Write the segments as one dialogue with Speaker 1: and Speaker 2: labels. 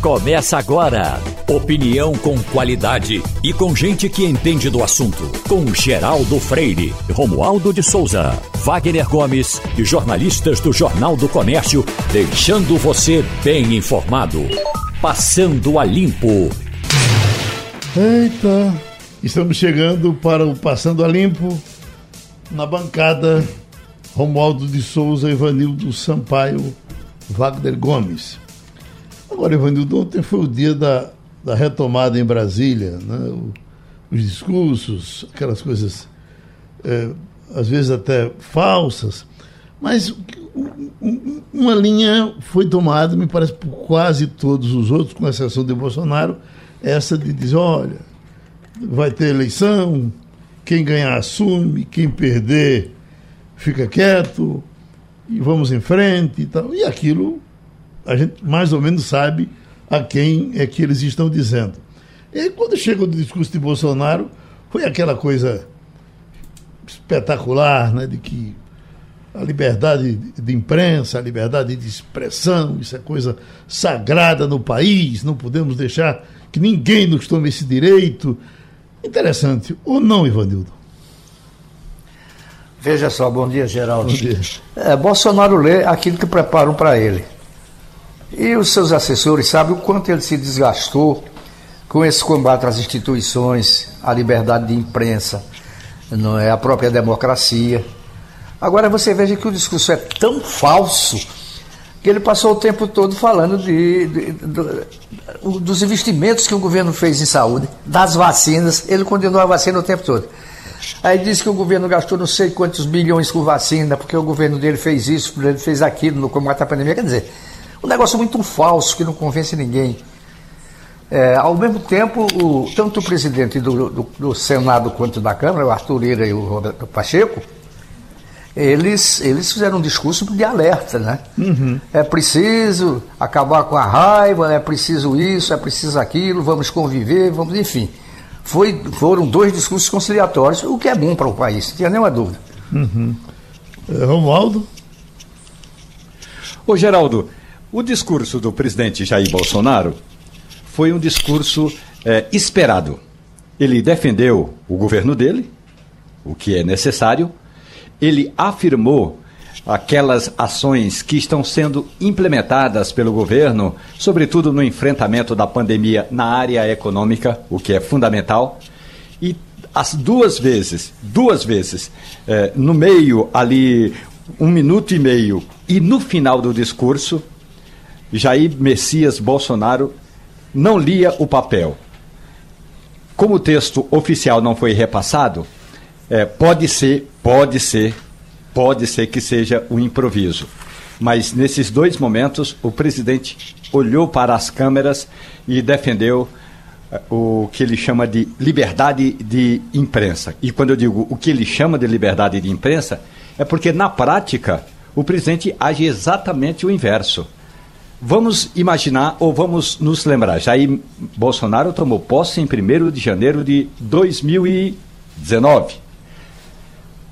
Speaker 1: Começa agora. Opinião com qualidade e com gente que entende do assunto. Com Geraldo Freire, Romualdo de Souza, Wagner Gomes e jornalistas do Jornal do Comércio, deixando você bem informado. Passando a Limpo.
Speaker 2: Eita, estamos chegando para o Passando a Limpo na bancada Romualdo de Souza, Ivanildo Sampaio, Wagner Gomes. Agora, Ivanildo, ontem foi o dia da, da retomada em Brasília, né? O, os discursos, aquelas coisas, é, às vezes até falsas, mas uma linha foi tomada, me parece, por quase todos os outros, com exceção de Bolsonaro, essa de dizer, olha, vai ter eleição, quem ganhar assume, quem perder fica quieto, e vamos em frente e tal. E aquilo a gente mais ou menos sabe a quem é que eles estão dizendo. E quando chega o discurso de Bolsonaro, foi aquela coisa espetacular, né, de que a liberdade de imprensa, a liberdade de expressão, isso é coisa sagrada no país, não podemos deixar que ninguém nos tome esse direito. Interessante, ou não, Ivanildo?
Speaker 3: Veja só, bom dia, Geraldo. Bom dia. É, Bolsonaro lê aquilo que preparam para ele. E os seus assessores sabem o quanto ele se desgastou com esse combate às instituições, à liberdade de imprensa, não é a própria democracia. Agora você veja que o discurso é tão falso que ele passou o tempo todo falando de, de, de, dos investimentos que o governo fez em saúde, das vacinas, ele condenou a vacina o tempo todo. Aí disse que o governo gastou não sei quantos bilhões com vacina, porque o governo dele fez isso, ele fez aquilo no combate à pandemia. Quer dizer, um negócio muito falso que não convence ninguém. É, ao mesmo tempo, o, tanto o presidente do, do, do, Senado quanto da Câmara, o Arthur Lira e o Roberto Pacheco, eles, eles fizeram um discurso de alerta, né? Uhum. É preciso acabar com a raiva, é preciso isso, é preciso aquilo, vamos conviver, vamos, enfim. Foi, foram dois discursos conciliatórios, o que é bom para o país, não tinha nenhuma dúvida.
Speaker 2: Uhum. É, Romualdo?
Speaker 4: Ô Geraldo, o discurso do presidente Jair Bolsonaro foi um discurso é, esperado. Ele defendeu o governo dele, o que é necessário. Ele afirmou aquelas ações que estão sendo implementadas pelo governo, sobretudo no enfrentamento da pandemia na área econômica, o que é fundamental. E as duas vezes, duas vezes, é, no meio ali, um minuto e meio, e no final do discurso, Jair Messias Bolsonaro não lia o papel. Como o texto oficial não foi repassado, é, pode ser, pode ser, pode ser que seja um improviso. Mas nesses dois momentos, o presidente olhou para as câmeras e defendeu é, o que ele chama de liberdade de imprensa. E quando eu digo o que ele chama de liberdade de imprensa, é porque na prática o presidente age exatamente o inverso. Vamos imaginar ou vamos nos lembrar, Jair Bolsonaro tomou posse em 1 de janeiro de 2019.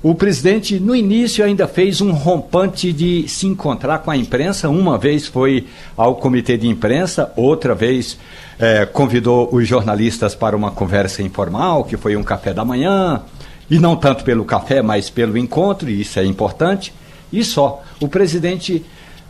Speaker 4: O presidente, no início, ainda fez um rompante de se encontrar com a imprensa. Uma vez foi ao comitê de imprensa, outra vez é, convidou os jornalistas para uma conversa informal, que foi um café da manhã. E não tanto pelo café, mas pelo encontro, e isso é importante. E só. O presidente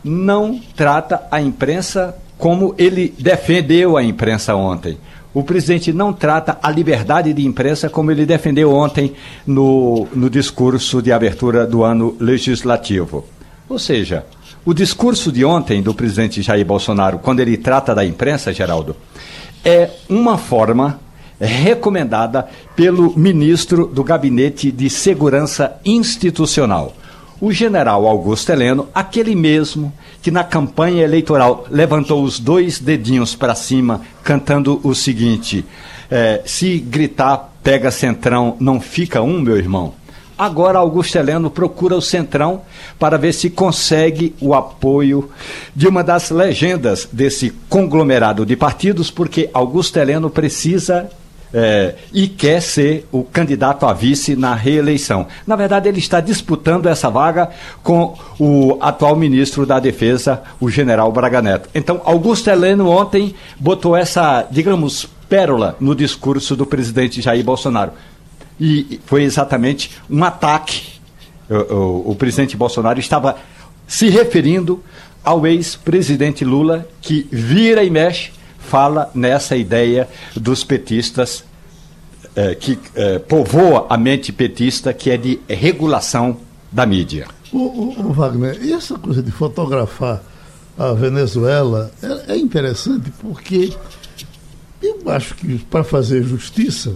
Speaker 4: não trata a imprensa como ele defendeu a imprensa ontem. O presidente não trata a liberdade de imprensa como ele defendeu ontem no, no discurso de abertura do ano legislativo. Ou seja, o discurso de ontem do presidente Jair Bolsonaro, quando ele trata da imprensa, Geraldo, é uma forma recomendada pelo ministro do Gabinete de Segurança Institucional o general Augusto Heleno, aquele mesmo que na campanha eleitoral levantou os dois dedinhos para cima, cantando o seguinte: é, se gritar pega centrão, não fica um, meu irmão. Agora Augusto Heleno procura o Centrão para ver se consegue o apoio de uma das legendas desse conglomerado de partidos, porque Augusto Heleno precisa é, e quer ser o candidato a vice na reeleição. Na verdade, ele está disputando essa vaga com o atual ministro da Defesa, o general Braga Neto. Então, Augusto Heleno ontem botou essa, digamos, pérola no discurso do presidente Jair Bolsonaro. E foi exatamente um ataque. O, o, o presidente Bolsonaro estava se referindo ao ex-presidente Lula, que vira e mexe fala nessa ideia dos petistas é, que é, povoa a mente petista, que é de regulação da mídia.
Speaker 2: O, o, o Wagner, e essa coisa de fotografar a Venezuela é, é interessante porque eu acho que para fazer justiça,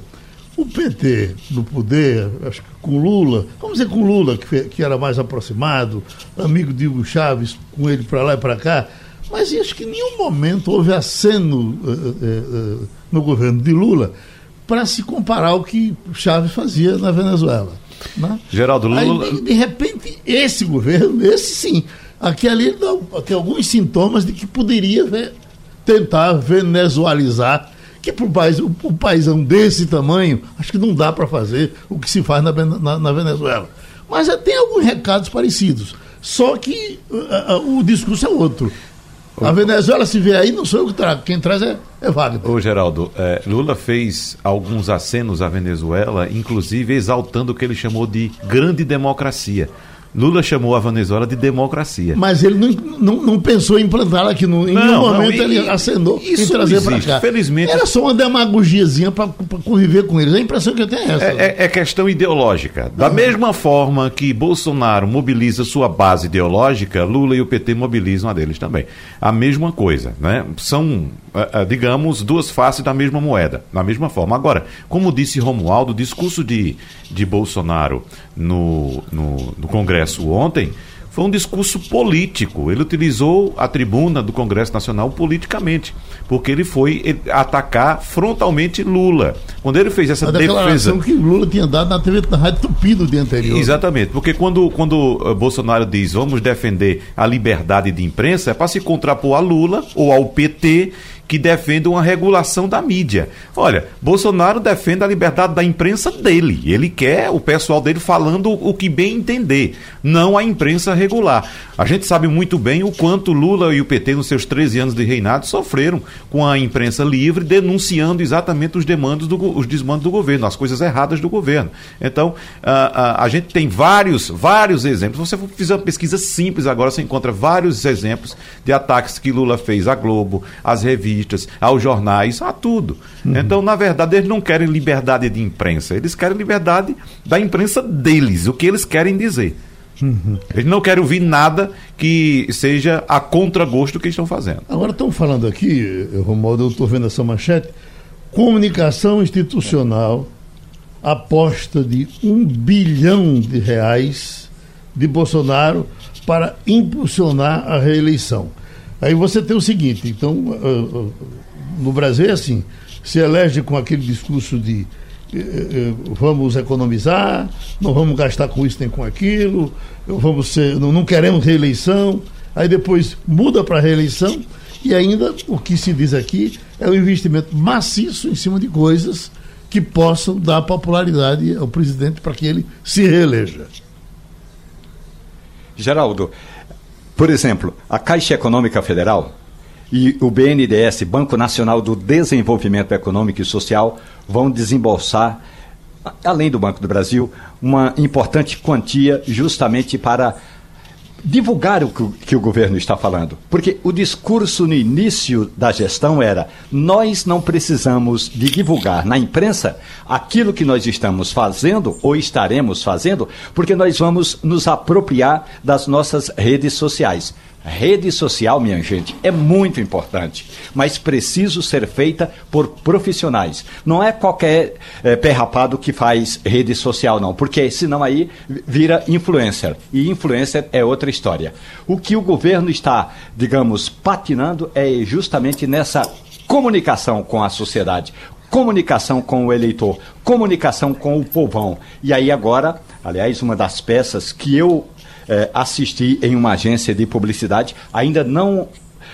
Speaker 2: o PT no poder, acho que com Lula, vamos dizer com Lula, que, que era mais aproximado, amigo de Hugo Chaves, com ele para lá e para cá, mas acho que em nenhum momento houve aceno uh, no governo de Lula para se comparar ao que Chaves fazia na Venezuela. Né?
Speaker 5: Geraldo Lula.
Speaker 2: Aí, de, de, repente, esse governo, esse sim, aqui ali tem alguns sintomas de que poderia ver, tentar venezualizar que para um país, um, um paísão desse tamanho, acho que não dá para fazer o que se faz na, na, na Venezuela. Mas tem alguns recados parecidos. Só que uh, uh, o discurso é outro. A Venezuela, se vê aí, não sou eu que trago. Quem traz é, é Wagner.
Speaker 5: Ô, Geraldo, é, Lula fez alguns acenos à Venezuela, inclusive exaltando o que ele chamou de grande democracia. Lula chamou a Venezuela de democracia.
Speaker 2: Mas ele não, não, não pensou em implantá-la aqui. No, em não, nenhum momento ele acenou em trazer para cá.
Speaker 5: Felizmente.
Speaker 2: Era só uma demagogiazinha para conviver com eles. A impressão que eu tenho é essa.
Speaker 5: É, é, é questão ideológica. Da mesma forma que Bolsonaro mobiliza sua base ideológica, Lula e o PT mobilizam a deles também. A mesma coisa. Né? São, eh, eh, digamos, duas faces da mesma moeda, da mesma forma. Agora, como disse Romualdo, o discurso de, de Bolsonaro no, no, no Congresso Congresso ontem foi um discurso político. Ele utilizou a tribuna do Congresso Nacional politicamente, porque ele foi atacar frontalmente Lula. Quando ele fez essa a defesa.
Speaker 2: que Lula tinha dado na TV na Rádio Tupi no dia anterior.
Speaker 5: Exatamente, porque quando, quando eh, Bolsonaro diz vamos defender a liberdade de imprensa, é para se contrapor a Lula ou ao PT que defendem uma regulação da mídia. Olha, Bolsonaro defende a liberdade da imprensa dele. Ele quer o pessoal dele falando o que bem entender, não a imprensa regular. A gente sabe muito bem o quanto Lula e o PT, nos seus 13 anos de reinado, sofreram com a imprensa livre, denunciando exatamente os demandos do, os desmandos do governo, as coisas erradas do governo. Então, a, a, a gente tem vários, vários exemplos. Se você fizer uma pesquisa simples agora, você encontra vários exemplos de ataques que Lula fez à Globo, às revistas revistas, aos jornais, a tudo. Uhum. Então, na verdade, eles não querem liberdade de imprensa, eles querem liberdade da imprensa deles, o que eles querem dizer. Uhum. Eles não querem ouvir nada que seja a contragosto do que estão fazendo.
Speaker 2: Agora estão falando aqui, Romualdo, eu estou vendo essa manchete, comunicação institucional aposta de um bilhão de reais de Bolsonaro para impulsionar a reeleição. Aí você tem o seguinte, então, uh, uh, no Brasil é assim, se elege com aquele discurso de uh, vamos economizar, não vamos gastar com isso nem com aquilo, vamos ser, não, não queremos reeleição, aí depois muda para reeleição e ainda o que se diz aqui é um investimento maciço em cima de coisas que possam dar popularidade ao presidente para que ele se reeleja.
Speaker 4: Geraldo, por exemplo, a Caixa Econômica Federal e o BNDES, Banco Nacional do Desenvolvimento Econômico e Social, vão desembolsar, além do Banco do Brasil, uma importante quantia justamente para divulgar o que o governo está falando. Porque o discurso no início da gestão era: nós não precisamos de divulgar na imprensa aquilo que nós estamos fazendo ou estaremos fazendo, porque nós vamos nos apropriar das nossas redes sociais. Rede social, minha gente, é muito importante, mas preciso ser feita por profissionais. Não é qualquer é, perrapado que faz rede social, não, porque senão aí vira influencer. E influencer é outra história. O que o governo está, digamos, patinando é justamente nessa comunicação com a sociedade, comunicação com o eleitor, comunicação com o povão. E aí agora, aliás, uma das peças que eu é, assisti em uma agência de publicidade, ainda não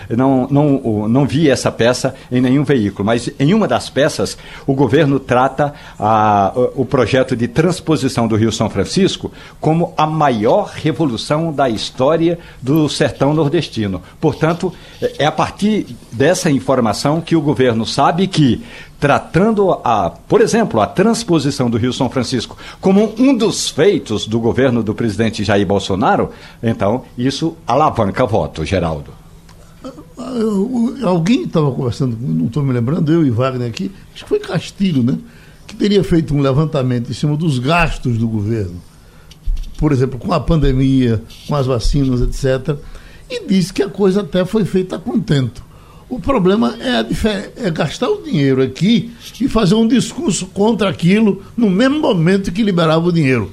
Speaker 4: não, não, não vi essa peça em nenhum veículo, mas em uma das peças o governo trata a, o projeto de transposição do Rio São Francisco como a maior revolução da história do sertão nordestino. Portanto, é a partir dessa informação que o governo sabe que tratando a, por exemplo, a transposição do Rio São Francisco como um dos feitos do governo do presidente Jair Bolsonaro, então isso alavanca voto, Geraldo.
Speaker 2: Alguém estava conversando, não estou me lembrando, eu e Wagner aqui, acho que foi Castilho, né? Que teria feito um levantamento em cima dos gastos do governo, por exemplo, com a pandemia, com as vacinas, etc. E disse que a coisa até foi feita a contento. O problema é, é, gastar o dinheiro aqui e fazer um discurso contra aquilo no mesmo momento que liberava o dinheiro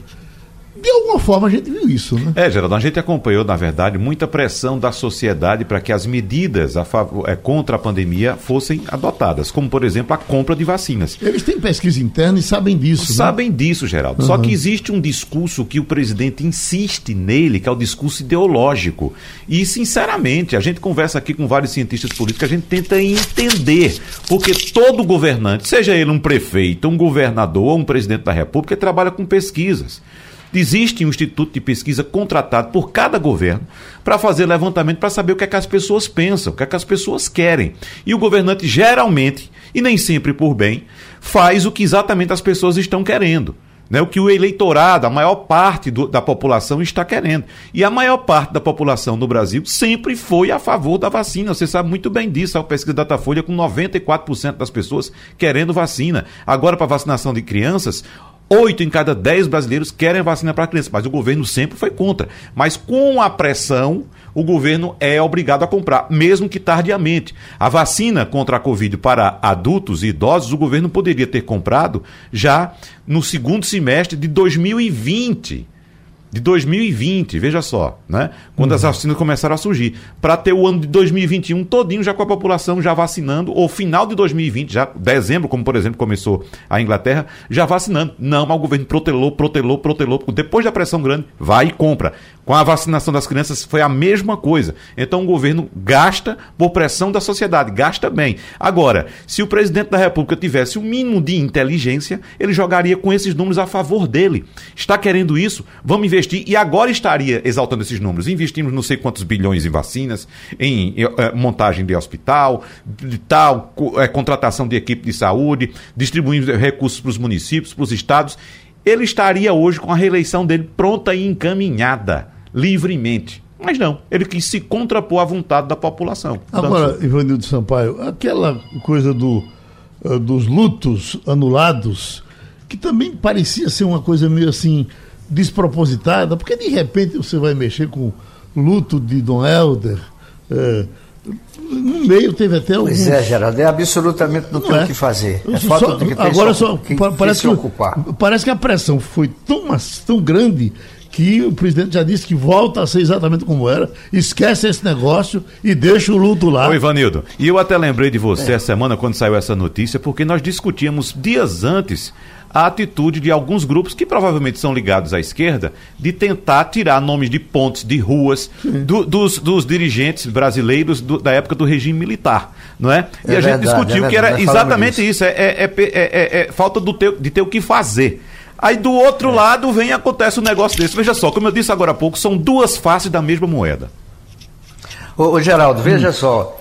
Speaker 2: de alguma forma a gente viu isso, né?
Speaker 5: É, Geraldo, a gente acompanhou, na verdade, muita pressão da sociedade para que as medidas a favor, é, contra a pandemia fossem adotadas, como, por exemplo, a compra de vacinas.
Speaker 2: Eles têm pesquisa interna e sabem disso,
Speaker 5: né? Sabem né? disso, Geraldo. Uhum. Só que existe um discurso que o presidente insiste nele, que é o discurso ideológico. E, sinceramente, a gente conversa aqui com vários cientistas políticos, a gente tenta entender, porque todo governante, seja ele um prefeito, um governador ou um presidente da República, trabalha com pesquisas. Existe um instituto de pesquisa contratado por cada governo para fazer levantamento para saber o que é que as pessoas pensam, o que é que as pessoas querem. E o governante geralmente, e nem sempre por bem, faz o que exatamente as pessoas estão querendo. Né, o que o eleitorado, a maior parte do, da população está querendo. E a maior parte da população no Brasil sempre foi a favor da vacina. Você sabe muito bem disso. A pesquisa Datafolha com 94% das pessoas querendo vacina. Agora, para vacinação de crianças, Oito em cada dez brasileiros querem vacina para criança, mas o governo sempre foi contra. Mas com a pressão, o governo é obrigado a comprar, mesmo que tardiamente. A vacina contra a Covid para adultos e idosos, o governo poderia ter comprado já no segundo semestre de 2020 de 2020, veja só, né? Quando uhum. as vacinas começaram a surgir, para ter o ano de 2021 todinho já com a população já vacinando, ou final de 2020, já dezembro, como por exemplo começou a Inglaterra, já vacinando. Não, mas o governo protelou, protelou, protelou, depois da pressão grande, vai e compra. Com a vacinação das crianças foi a mesma coisa. Então o governo gasta por pressão da sociedade, gasta bem. Agora, se o presidente da República tivesse o um mínimo de inteligência, ele jogaria com esses números a favor dele. Está querendo isso? Vamos investir. E agora estaria exaltando esses números. Investimos não sei quantos bilhões em vacinas, em eh, montagem de hospital, de tal, eh, contratação de equipe de saúde, distribuindo recursos para os municípios, para os estados ele estaria hoje com a reeleição dele pronta e encaminhada, livremente. Mas não, ele quis se contrapor à vontade da população.
Speaker 2: Agora, Ivanildo Sampaio, aquela coisa do, uh, dos lutos anulados, que também parecia ser uma coisa meio assim despropositada, porque de repente você vai mexer com luto de Dom Helder, uh, no meio teve até
Speaker 3: alguns... Pois é, Geraldo, é absolutamente não, não tem o é. que fazer. É falta só,
Speaker 2: que agora só, que, parece, que, parece que a pressão foi tão, tão grande que o presidente já disse que volta a ser exatamente como era, esquece esse negócio e deixa o luto lá.
Speaker 5: Oi, Ivanildo. E eu até lembrei de você é. essa semana quando saiu essa notícia, porque nós discutíamos dias antes a atitude de alguns grupos que provavelmente são ligados à esquerda de tentar tirar nomes de pontes, de ruas, do, dos, dos, dirigentes brasileiros do, da época do regime militar, não é? E é a verdade, gente discutiu é que era exatamente isso, é, é, é, é, falta do ter, de ter o que fazer. Aí do outro lado vem e acontece um negócio desse. Veja só, como eu disse agora há pouco, são duas faces da mesma moeda.
Speaker 3: Ô, ô Geraldo, veja hum. só,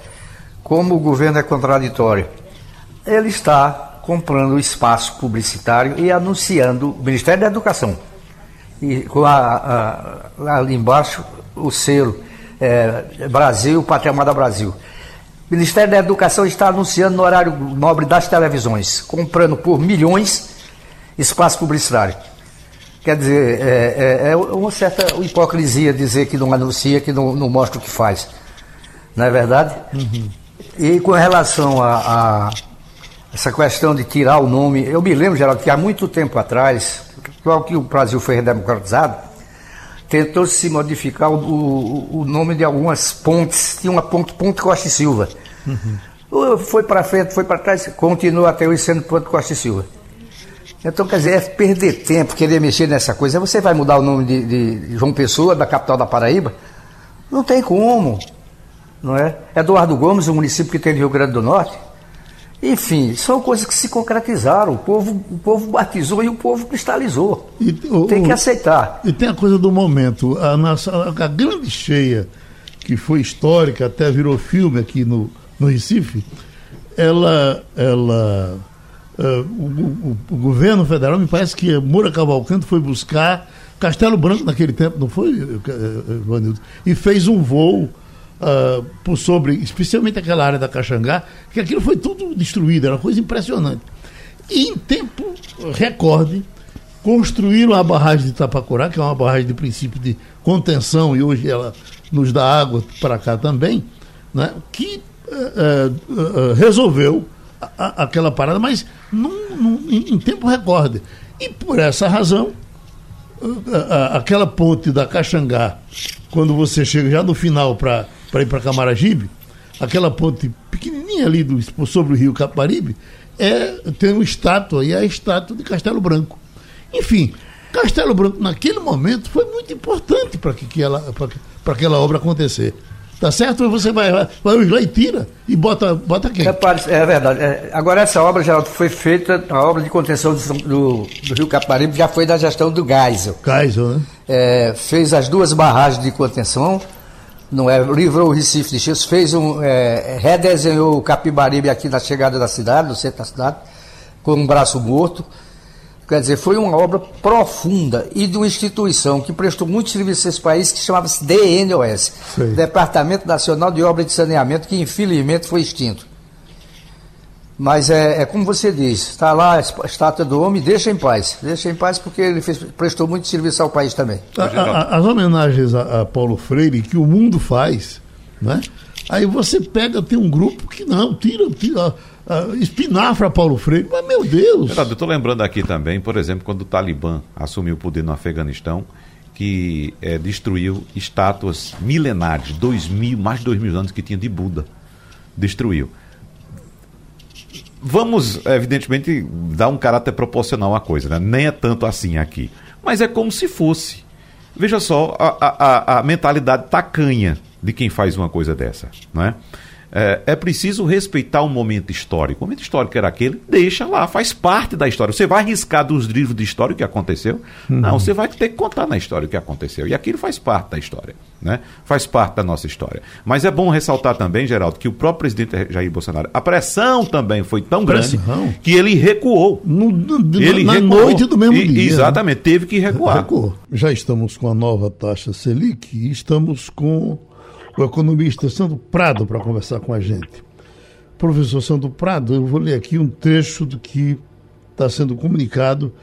Speaker 3: como o governo é contraditório. Ele está comprando espaço publicitário e anunciando o Ministério da Educação. E com a, a, ali embaixo o selo é, Brasil, Amada Brasil. O Ministério da Educação está anunciando no horário nobre das televisões, comprando por milhões espaço publicitário. Quer dizer, é, é, é uma certa hipocrisia dizer que não anuncia, que não, não, mostra o que faz. Não é verdade? Uhum. E com relação a, a essa questão de tirar o nome. Eu me lembro, Geraldo, que há muito tempo atrás, logo que o Brasil foi redemocratizado, tentou se modificar o, o, o nome de algumas pontes. Tinha uma ponte, Ponte Costa e Silva. Uhum. Foi para frente, foi para trás, continua até hoje sendo Ponte Costa e Silva. Então, quer dizer, é perder tempo, querer mexer nessa coisa. Você vai mudar o nome de, de João Pessoa, da capital da Paraíba? Não tem como. não é? Eduardo Gomes, o município que tem no Rio Grande do Norte. Enfim, são coisas que se concretizaram. O povo, o povo batizou e o povo cristalizou. E, o, tem que aceitar.
Speaker 2: E tem a coisa do momento. A, nossa, a grande cheia, que foi histórica, até virou filme aqui no, no Recife, ela. ela uh, o, o, o, governo federal, me parece que Moura Cavalcante foi buscar Castelo Branco naquele tempo, não foi, Vanildo? E fez um voo uh, por sobre, especialmente aquela área da Caxangá, que aquilo foi tudo destruído, era uma coisa impressionante. E em tempo recorde, construíram a barragem de Itapacurá, que é uma barragem de princípio de contenção, e hoje ela nos dá água para cá também, né, que uh, resolveu a, a, aquela parada, mas num, num, em, em tempo recorde. E por essa razão, aquela ponte da Caxangá, quando você chega já no final para para ir para Camaragibe, aquela ponte pequenininha ali do, sobre o rio Caparibe, é, tem uma estátua, e é a estátua de Castelo Branco. Enfim, Castelo Branco, naquele momento, foi muito importante para que, que ela, aquela obra acontecer. Tá certo? Você vai, vai, lá e tira e bota, bota quem?
Speaker 3: Repare, é verdade. É, agora, essa obra já foi feita, a obra de contenção do, do, do Rio Caparibe já foi da gestão do Geisel.
Speaker 2: Geisel, né?
Speaker 3: É, fez as duas barragens de contenção, não é, livrou o Recife de Chios, fez um, é, redesenhou o Capibaribe aqui na chegada da cidade, no centro da cidade, com um braço morto. Quer dizer, foi uma obra profunda e de uma instituição que prestou muito serviço a esse país, que chamava-se DNOS, Sim. Departamento Nacional de Obras de Saneamento, que infelizmente foi extinto. Mas é, é como você diz, está lá a estátua do homem, deixa em paz. Deixa em paz porque ele fez, prestou muito serviço ao país também.
Speaker 2: A, a, as homenagens a, a, Paulo Freire que o mundo faz, né? Aí você pega, tem um grupo que não, tira, tira uh, espinafra Paulo Freire, mas meu Deus.
Speaker 5: eu estou lembrando aqui também, por exemplo, quando o Talibã assumiu o poder no Afeganistão, que é, destruiu estátuas milenares, dois mil, mais de dois mil anos que tinha de Buda. Destruiu. Vamos, evidentemente, dar um caráter proporcional à coisa, né? Nem é tanto assim aqui. Mas é como se fosse. Veja só a, a, a mentalidade tacanha de quem faz uma coisa dessa, né? É, é, preciso respeitar um momento histórico. O momento histórico era aquele, deixa lá, faz parte da história. Você vai arriscar dos livros de história o que aconteceu? Uhum. Não, você vai ter que contar na história o que aconteceu. E aquilo faz parte da história, né? Faz parte da nossa história. Mas é bom ressaltar também, Geraldo, que o próprio presidente Jair Bolsonaro, a pressão também foi tão grande pressão? que ele recuou.
Speaker 2: No, no, ele na recuou. noite do mesmo e, dia.
Speaker 5: Exatamente, né? teve que recuar.
Speaker 2: Recuou. Já estamos com a nova taxa Selic e estamos com o economista Sandro Prado para conversar com a gente. Professor Sandro Prado, eu vou ler aqui um trecho do que está sendo comunicado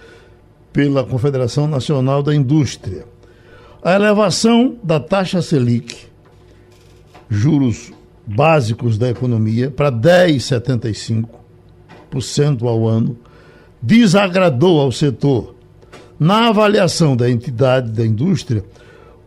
Speaker 2: pela Confederação Nacional da Indústria. A elevação da taxa Selic, juros básicos da economia, para 10,75% ao ano, desagradou ao setor. Na avaliação da entidade da indústria,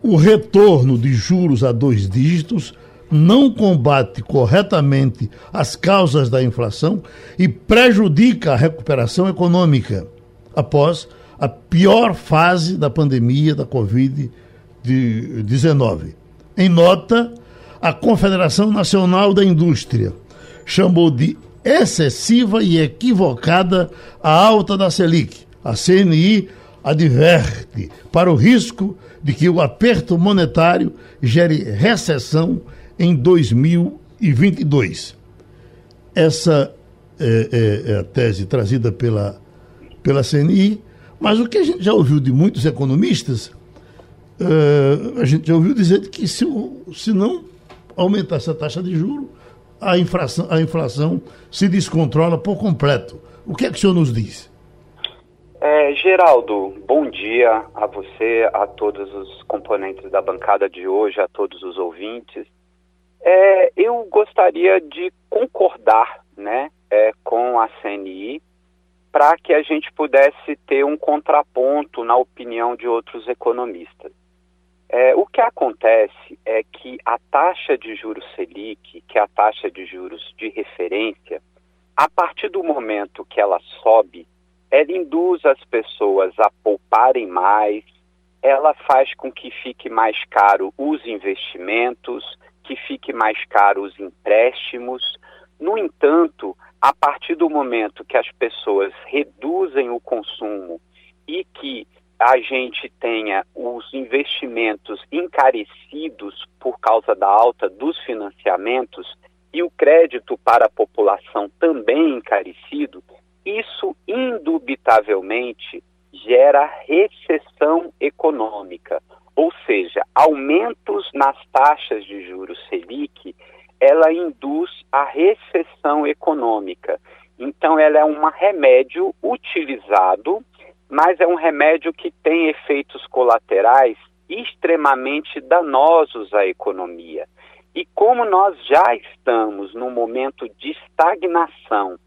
Speaker 2: o retorno de juros a dois dígitos não combate corretamente as causas da inflação e prejudica a recuperação econômica após a pior fase da pandemia da Covid-19. Em nota, a Confederação Nacional da Indústria chamou de excessiva e equivocada a alta da Selic. A CNI adverte para o risco de que o aperto monetário gere recessão em 2022. Essa é, é, é, a tese trazida pela, pela CNI, mas o que a gente já ouviu de muitos economistas, é, a gente já ouviu dizer que se, se não aumentar essa taxa de juro, a inflação, a inflação se descontrola por completo. O que é que o senhor nos diz?
Speaker 6: É, Geraldo, bom dia a você, a todos os componentes da bancada de hoje, a todos os ouvintes. É, eu gostaria de concordar né, é, com a CNI para que a gente pudesse ter um contraponto na opinião de outros economistas. É, o que acontece é que a taxa de juros Selic, que é a taxa de juros de referência, a partir do momento que ela sobe, ela induz as pessoas a pouparem mais, ela faz com que fique mais caro os investimentos, que fique mais caro os empréstimos. No entanto, a partir do momento que as pessoas reduzem o consumo e que a gente tenha os investimentos encarecidos por causa da alta dos financiamentos e o crédito para a população também encarecido, isso indubitavelmente gera recessão econômica, ou seja, aumentos nas taxas de juros Selic, ela induz a recessão econômica. Então, ela é um remédio utilizado, mas é um remédio que tem efeitos colaterais extremamente danosos à economia. E como nós já estamos num momento de estagnação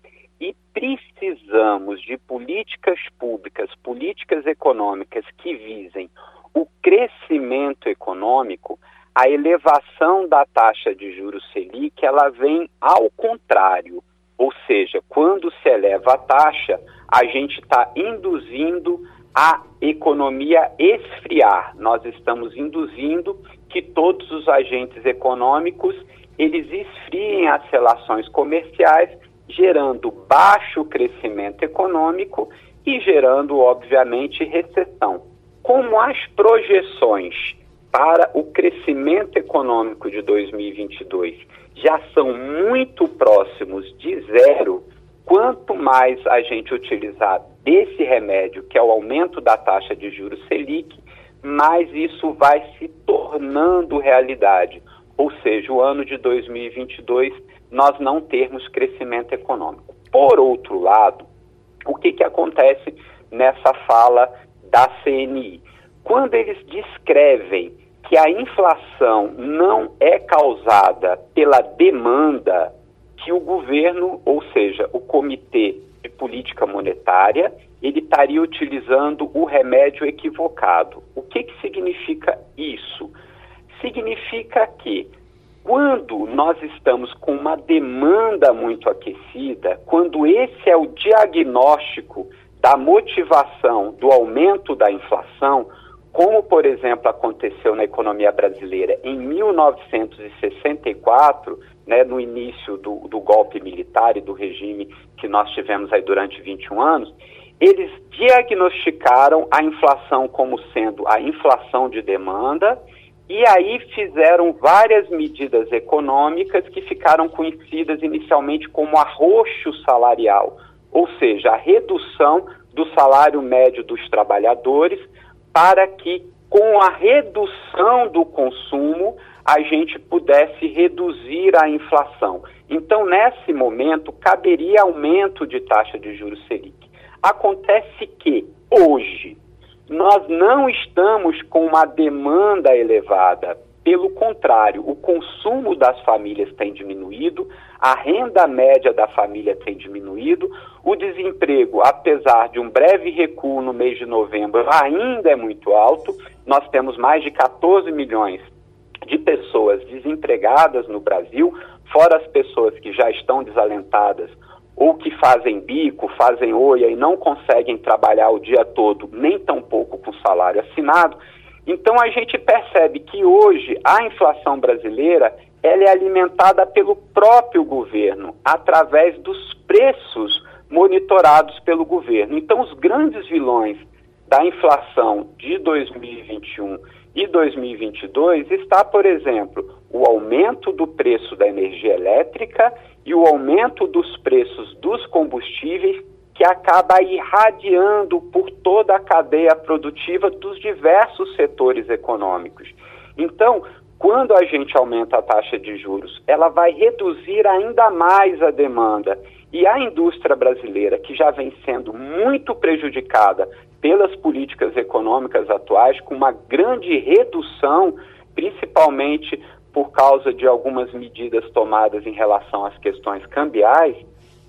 Speaker 6: precisamos de políticas públicas, políticas econômicas que visem o crescimento econômico, a elevação da taxa de juros Selic, ela vem ao contrário. Ou seja, quando se eleva a taxa, a gente está induzindo a economia esfriar. Nós estamos induzindo que todos os agentes econômicos eles esfriem as relações comerciais gerando baixo crescimento econômico e gerando, obviamente, recessão. Como as projeções para o crescimento econômico de 2022 já são muito próximos de zero, quanto mais a gente utilizar desse remédio, que é o aumento da taxa de juros Selic, mais isso vai se tornando realidade. Ou seja, o ano de 2022 nós não termos crescimento econômico. Por outro lado, o que, que acontece nessa fala da CNI? Quando eles descrevem que a inflação não é causada pela demanda que o governo, ou seja, o Comitê de Política Monetária, ele estaria utilizando o remédio equivocado. O que, que significa isso? Significa que quando nós estamos com uma demanda muito aquecida, quando esse é o diagnóstico da motivação do aumento da inflação, como por exemplo aconteceu na economia brasileira em 1964, né, no início do, do golpe militar e do regime que nós tivemos aí durante 21 anos, eles diagnosticaram a inflação como sendo a inflação de demanda e aí fizeram várias medidas econômicas que ficaram conhecidas inicialmente como arroxo salarial, ou seja, a redução do salário médio dos trabalhadores para que com a redução do consumo a gente pudesse reduzir a inflação. Então, nesse momento, caberia aumento de taxa de juros Selic. Acontece que hoje nós não estamos com uma demanda elevada. Pelo contrário, o consumo das famílias tem diminuído, a renda média da família tem diminuído, o desemprego, apesar de um breve recuo no mês de novembro, ainda é muito alto. Nós temos mais de 14 milhões de pessoas desempregadas no Brasil, fora as pessoas que já estão desalentadas ou que fazem bico, fazem oia e não conseguem trabalhar o dia todo, nem tão pouco com salário assinado. Então a gente percebe que hoje a inflação brasileira ela é alimentada pelo próprio governo, através dos preços monitorados pelo governo. Então os grandes vilões da inflação de 2021 e 2022 está, por exemplo, o aumento do preço da energia elétrica e o aumento dos preços dos combustíveis que acaba irradiando por toda a cadeia produtiva dos diversos setores econômicos. Então, quando a gente aumenta a taxa de juros, ela vai reduzir ainda mais a demanda. E a indústria brasileira, que já vem sendo muito prejudicada pelas políticas econômicas atuais, com uma grande redução, principalmente por causa de algumas medidas tomadas em relação às questões cambiais,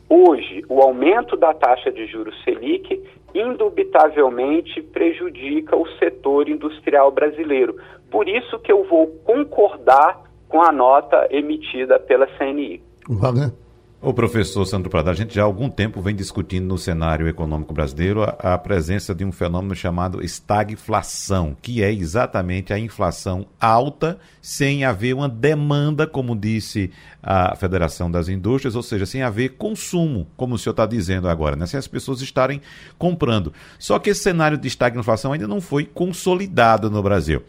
Speaker 6: hoje o aumento da taxa de juros Selic indubitavelmente prejudica o setor industrial brasileiro. Por isso que eu vou concordar com a nota emitida pela CNI.
Speaker 2: Wagner?
Speaker 5: O professor Sandro Prado, a gente já há algum tempo vem discutindo no cenário econômico brasileiro a, a, presença de um fenômeno chamado estagflação, que é exatamente a inflação alta sem haver uma demanda, como disse a Federação das Indústrias, ou seja, sem haver consumo, como o senhor está dizendo agora, né? sem as pessoas estarem comprando. Só que esse cenário de estagflação ainda não foi consolidado no Brasil.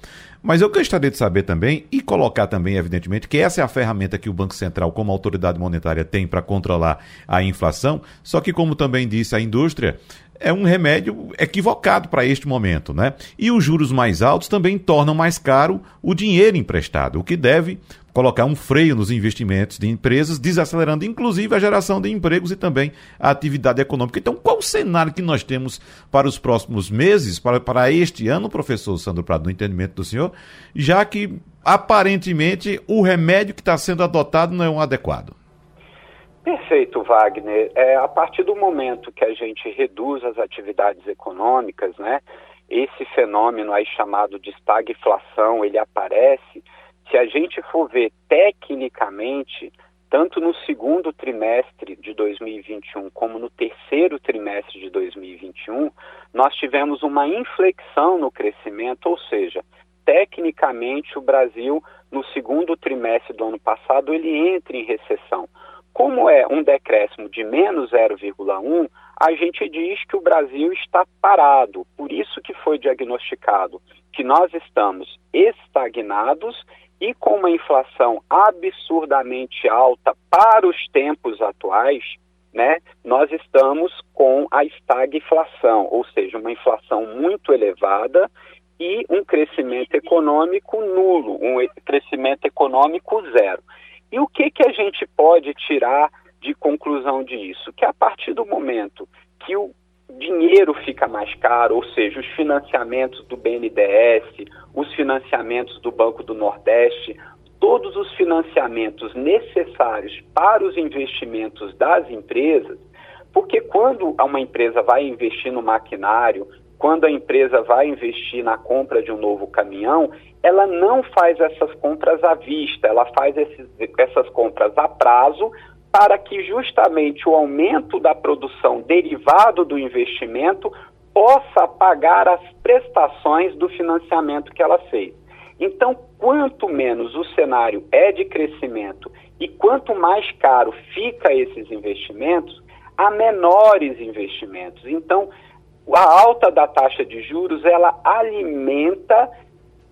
Speaker 5: Mas eu gostaria de saber também, e colocar também, evidentemente, que essa é a ferramenta que o Banco Central, como autoridade monetária, tem para controlar a inflação, só que, como também disse a indústria, é um remédio equivocado para este momento, né? E os juros mais altos também tornam mais caro o dinheiro emprestado, o que deve colocar um freio nos investimentos de empresas, desacelerando inclusive a geração de empregos e também a atividade econômica. Então, qual o cenário que nós temos para os próximos meses, para, para este ano, professor Sandro Prado, no entendimento do senhor, já que aparentemente o remédio que está sendo adotado não é um adequado?
Speaker 6: Perfeito, Wagner. É, a partir do momento que a gente reduz as atividades econômicas, né, esse fenômeno aí chamado de estagflação, ele aparece se a gente for ver tecnicamente, tanto no segundo trimestre de 2021 como no terceiro trimestre de 2021, nós tivemos uma inflexão no crescimento, ou seja, tecnicamente o Brasil no segundo trimestre do ano passado ele entra em recessão. Como é um decréscimo de menos 0,1, a gente diz que o Brasil está parado. Por isso que foi diagnosticado que nós estamos estagnados e com uma inflação absurdamente alta para os tempos atuais, né, nós estamos com a estagflação, ou seja, uma inflação muito elevada e um crescimento econômico nulo, um crescimento econômico zero. E o que, que a gente pode tirar de conclusão disso? Que a partir do momento que o dinheiro fica mais caro, ou seja, os financiamentos do BNDES, os financiamentos do Banco do Nordeste, todos os financiamentos necessários para os investimentos das empresas, porque quando uma empresa vai investir no maquinário, quando a empresa vai investir na compra de um novo caminhão, ela não faz essas compras à vista, ela faz esses, essas compras a prazo para que justamente o aumento da produção derivado do investimento possa pagar as prestações do financiamento que ela fez. Então, quanto menos o cenário é de crescimento e quanto mais caro fica esses investimentos, há menores investimentos. Então, a alta da taxa de juros, ela alimenta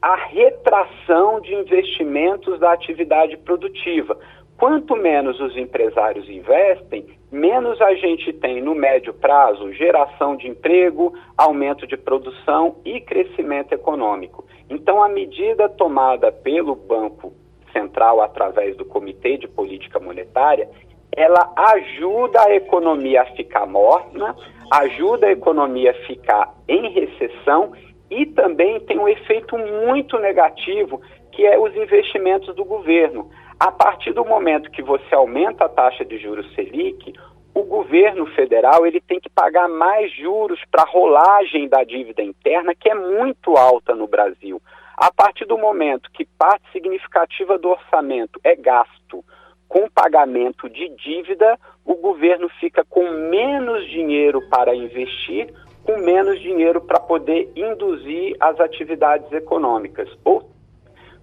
Speaker 6: a retração de investimentos da atividade produtiva, Quanto menos os empresários investem, menos a gente tem no médio prazo geração de emprego, aumento de produção e crescimento econômico. Então, a medida tomada pelo Banco Central através do Comitê de Política Monetária, ela ajuda a economia a ficar morna, ajuda a economia a ficar em recessão e também tem um efeito muito negativo, que é os investimentos do governo. A partir do momento que você aumenta a taxa de juros Selic, o governo federal ele tem que pagar mais juros para a rolagem da dívida interna, que é muito alta no Brasil. A partir do momento que parte significativa do orçamento é gasto com pagamento de dívida, o governo fica com menos dinheiro para investir, com menos dinheiro para poder induzir as atividades econômicas. Ou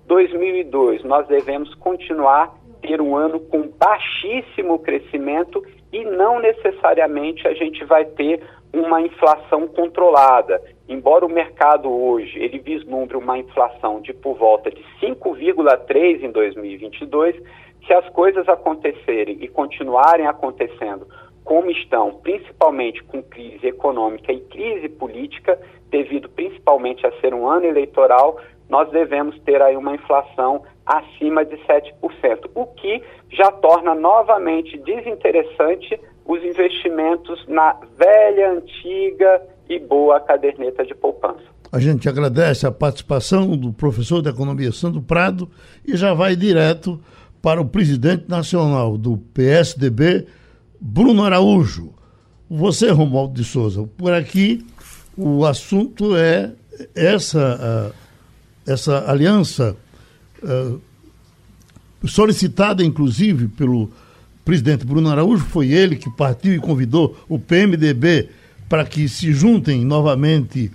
Speaker 6: 2002, nós devemos continuar ter um ano com baixíssimo crescimento e não necessariamente a gente vai ter uma inflação controlada. Embora o mercado hoje ele vislumbre uma inflação de por volta de 5,3 em 2022, se as coisas acontecerem e continuarem acontecendo como estão, principalmente com crise econômica e crise política, devido principalmente a ser um ano eleitoral, nós devemos ter aí uma inflação acima de 7%, o que já torna novamente desinteressante os investimentos na velha, antiga e boa caderneta de poupança.
Speaker 2: A gente agradece a participação do professor de Economia Sandro Prado e já vai direto para o presidente nacional do PSDB, Bruno Araújo. Você, Romualdo de Souza, por aqui o assunto é essa essa aliança uh, solicitada inclusive pelo presidente Bruno Araújo, foi ele que partiu e convidou o PMDB para que se juntem novamente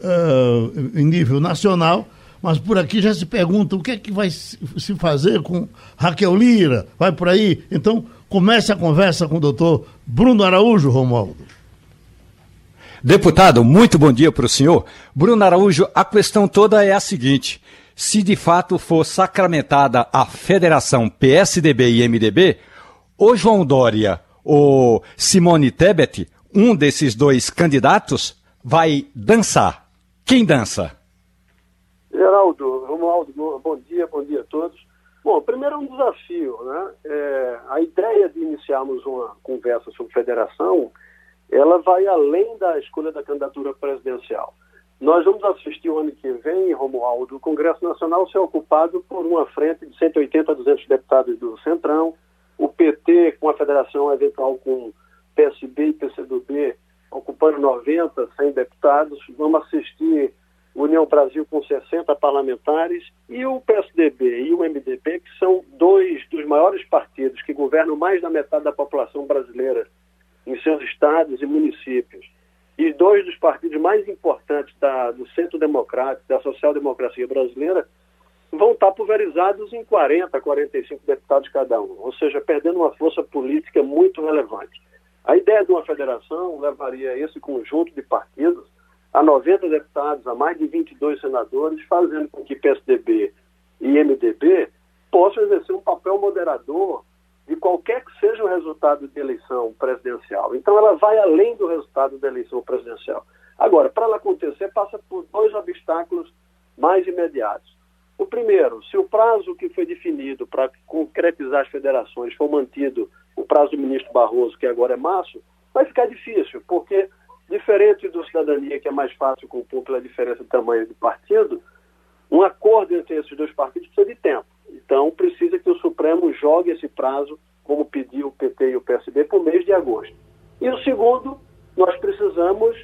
Speaker 2: uh, em nível nacional. Mas por aqui já se pergunta o que é que vai se fazer com Raquel Lira, vai por aí. Então, comece a conversa com o doutor Bruno Araújo, Romualdo.
Speaker 4: Deputado, muito bom dia para o senhor. Bruno Araújo, a questão toda é a seguinte: se de fato for sacramentada a federação PSDB e MDB, o João Dória ou Simone Tebet, um desses dois candidatos, vai dançar. Quem dança?
Speaker 7: Geraldo, Romualdo, bom dia, bom dia a todos. Bom, primeiro é um desafio, né? É, a ideia de iniciarmos uma conversa sobre federação, ela vai além da escolha da candidatura presidencial. Nós vamos assistir o ano que vem, Romualdo, o Congresso Nacional ser ocupado por uma frente de 180 a 200 deputados do Centrão, o PT com a federação eventual com PSB e PCdoB ocupando 90, 100 deputados, vamos assistir União Brasil com 60 parlamentares e o PSDB e o MDB, que são dois dos maiores partidos que governam mais da metade da população brasileira em seus estados e municípios e dois dos partidos mais importantes da, do centro democrático, da social-democracia brasileira, vão estar pulverizados em 40, 45 deputados cada um, ou seja, perdendo uma força política muito relevante. A ideia de uma federação levaria esse conjunto de partidos a 90 deputados, a mais de 22 senadores, fazendo com que PSDB e MDB possam exercer um papel moderador de qualquer que seja o resultado de eleição presidencial. Então, ela vai além do resultado da eleição presidencial. Agora, para ela acontecer, passa por dois obstáculos mais imediatos. O primeiro, se o prazo que foi definido para concretizar as federações for mantido, o prazo do ministro Barroso, que agora é março, vai ficar difícil, porque, diferente do cidadania, que é mais fácil compor pela diferença de tamanho do partido, um acordo entre esses dois partidos precisa de tempo. Então, precisa que o Supremo jogue esse prazo, como pediu o PT e o PSB, para o mês de agosto. E o segundo, nós precisamos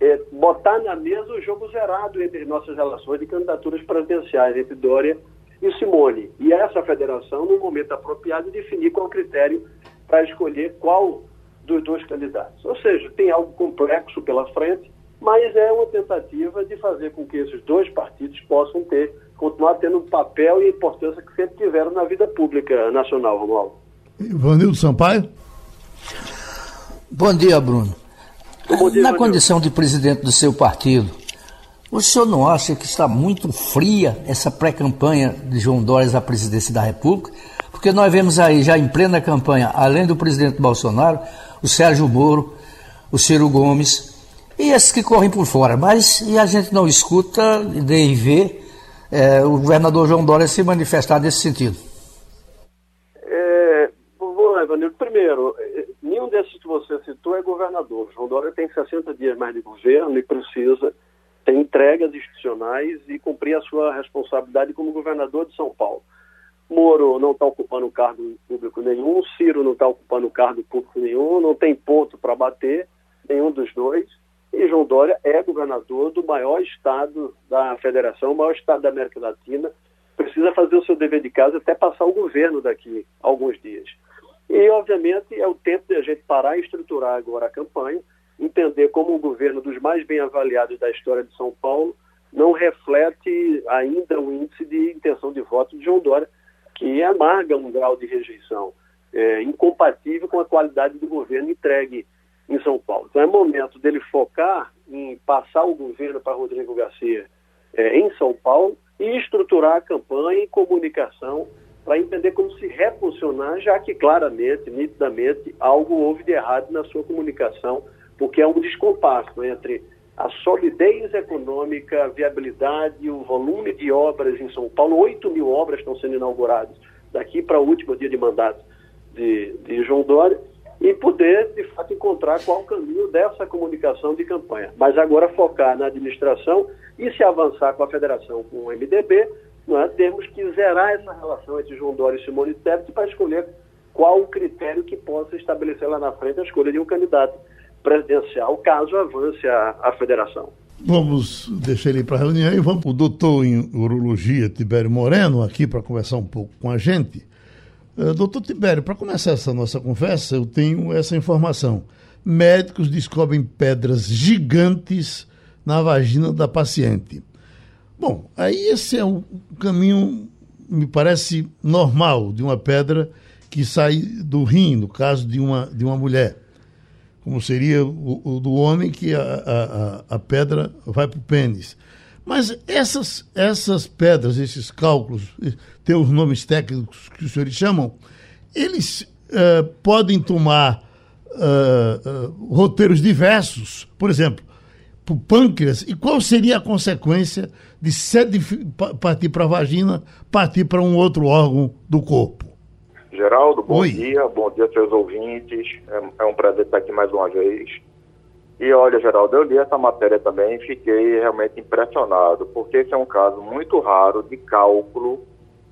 Speaker 7: é, botar na mesa o jogo zerado entre nossas relações de candidaturas presidenciais, entre Dória e Simone. E essa federação, no momento apropriado, definir qual critério para escolher qual dos dois candidatos. Ou seja, tem algo complexo pela frente, mas é uma tentativa de fazer com que esses dois partidos possam ter continuar tendo o papel e a importância que sempre tiveram na vida pública nacional, Romualdo.
Speaker 2: Ivanildo Sampaio?
Speaker 3: Bom dia, Bruno. Bom dia, na Ivanildo. condição de presidente do seu partido, o senhor não acha que está muito fria essa pré-campanha de João Dória à presidência da República? Porque nós vemos aí, já em plena campanha, além do presidente Bolsonaro, o Sérgio Moro, o Ciro Gomes e esses que correm por fora. Mas e a gente não escuta nem vê é, o governador João Dória se manifestar nesse sentido?
Speaker 7: É, bom, Evanildo, primeiro, é, nenhum desses que você citou é governador. João Dória tem 60 dias mais de governo e precisa ter entregas institucionais e cumprir a sua responsabilidade como governador de São Paulo. Moro não está ocupando cargo público nenhum, Ciro não está ocupando cargo público nenhum, não tem ponto para bater, nenhum dos dois. E João Dória é governador do maior estado da federação, o maior estado da América Latina. Precisa fazer o seu dever de casa até passar o governo daqui alguns dias. E, obviamente, é o tempo de a gente parar e estruturar agora a campanha, entender como o governo dos mais bem avaliados da história de São Paulo não reflete ainda o índice de intenção de voto de João Dória, que amarga um grau de rejeição é, incompatível com a qualidade do governo entregue em São Paulo. Então é momento dele focar em passar o governo para Rodrigo Garcia é, em São Paulo e estruturar a campanha e comunicação para entender como se reposicionar, já que claramente, nitidamente, algo houve de errado na sua comunicação, porque é um descompasso entre a solidez econômica, a viabilidade, o volume de obras em São Paulo. 8 mil obras estão sendo inauguradas daqui para o último dia de mandato de, de João Dória e poder, de fato, encontrar qual o caminho dessa comunicação de campanha. Mas agora focar na administração e se avançar com a federação, com o MDB, nós é? temos que zerar essa relação entre João Dória e Simone Tebet para escolher qual o critério que possa estabelecer lá na frente a escolha de um candidato presidencial, caso avance a, a federação.
Speaker 2: Vamos deixar ele para a reunião e vamos o doutor em urologia Tibério Moreno aqui para conversar um pouco com a gente. Uh, doutor Tibério, para começar essa nossa conversa, eu tenho essa informação. Médicos descobrem pedras gigantes na vagina da paciente. Bom, aí esse é um caminho, me parece normal, de uma pedra que sai do rim, no caso de uma, de uma mulher. Como seria o, o do homem, que a, a, a pedra vai para o pênis. Mas essas, essas pedras, esses cálculos, tem os nomes técnicos que os senhores chamam, eles uh, podem tomar uh, uh, roteiros diversos. Por exemplo, para o pâncreas, e qual seria a consequência de, de partir para a vagina, partir para um outro órgão do corpo?
Speaker 8: Geraldo, bom Oi. dia, bom dia seus ouvintes. É, é um prazer estar aqui mais uma vez. E olha, Geraldo, eu li essa matéria também e fiquei realmente impressionado, porque esse é um caso muito raro de cálculo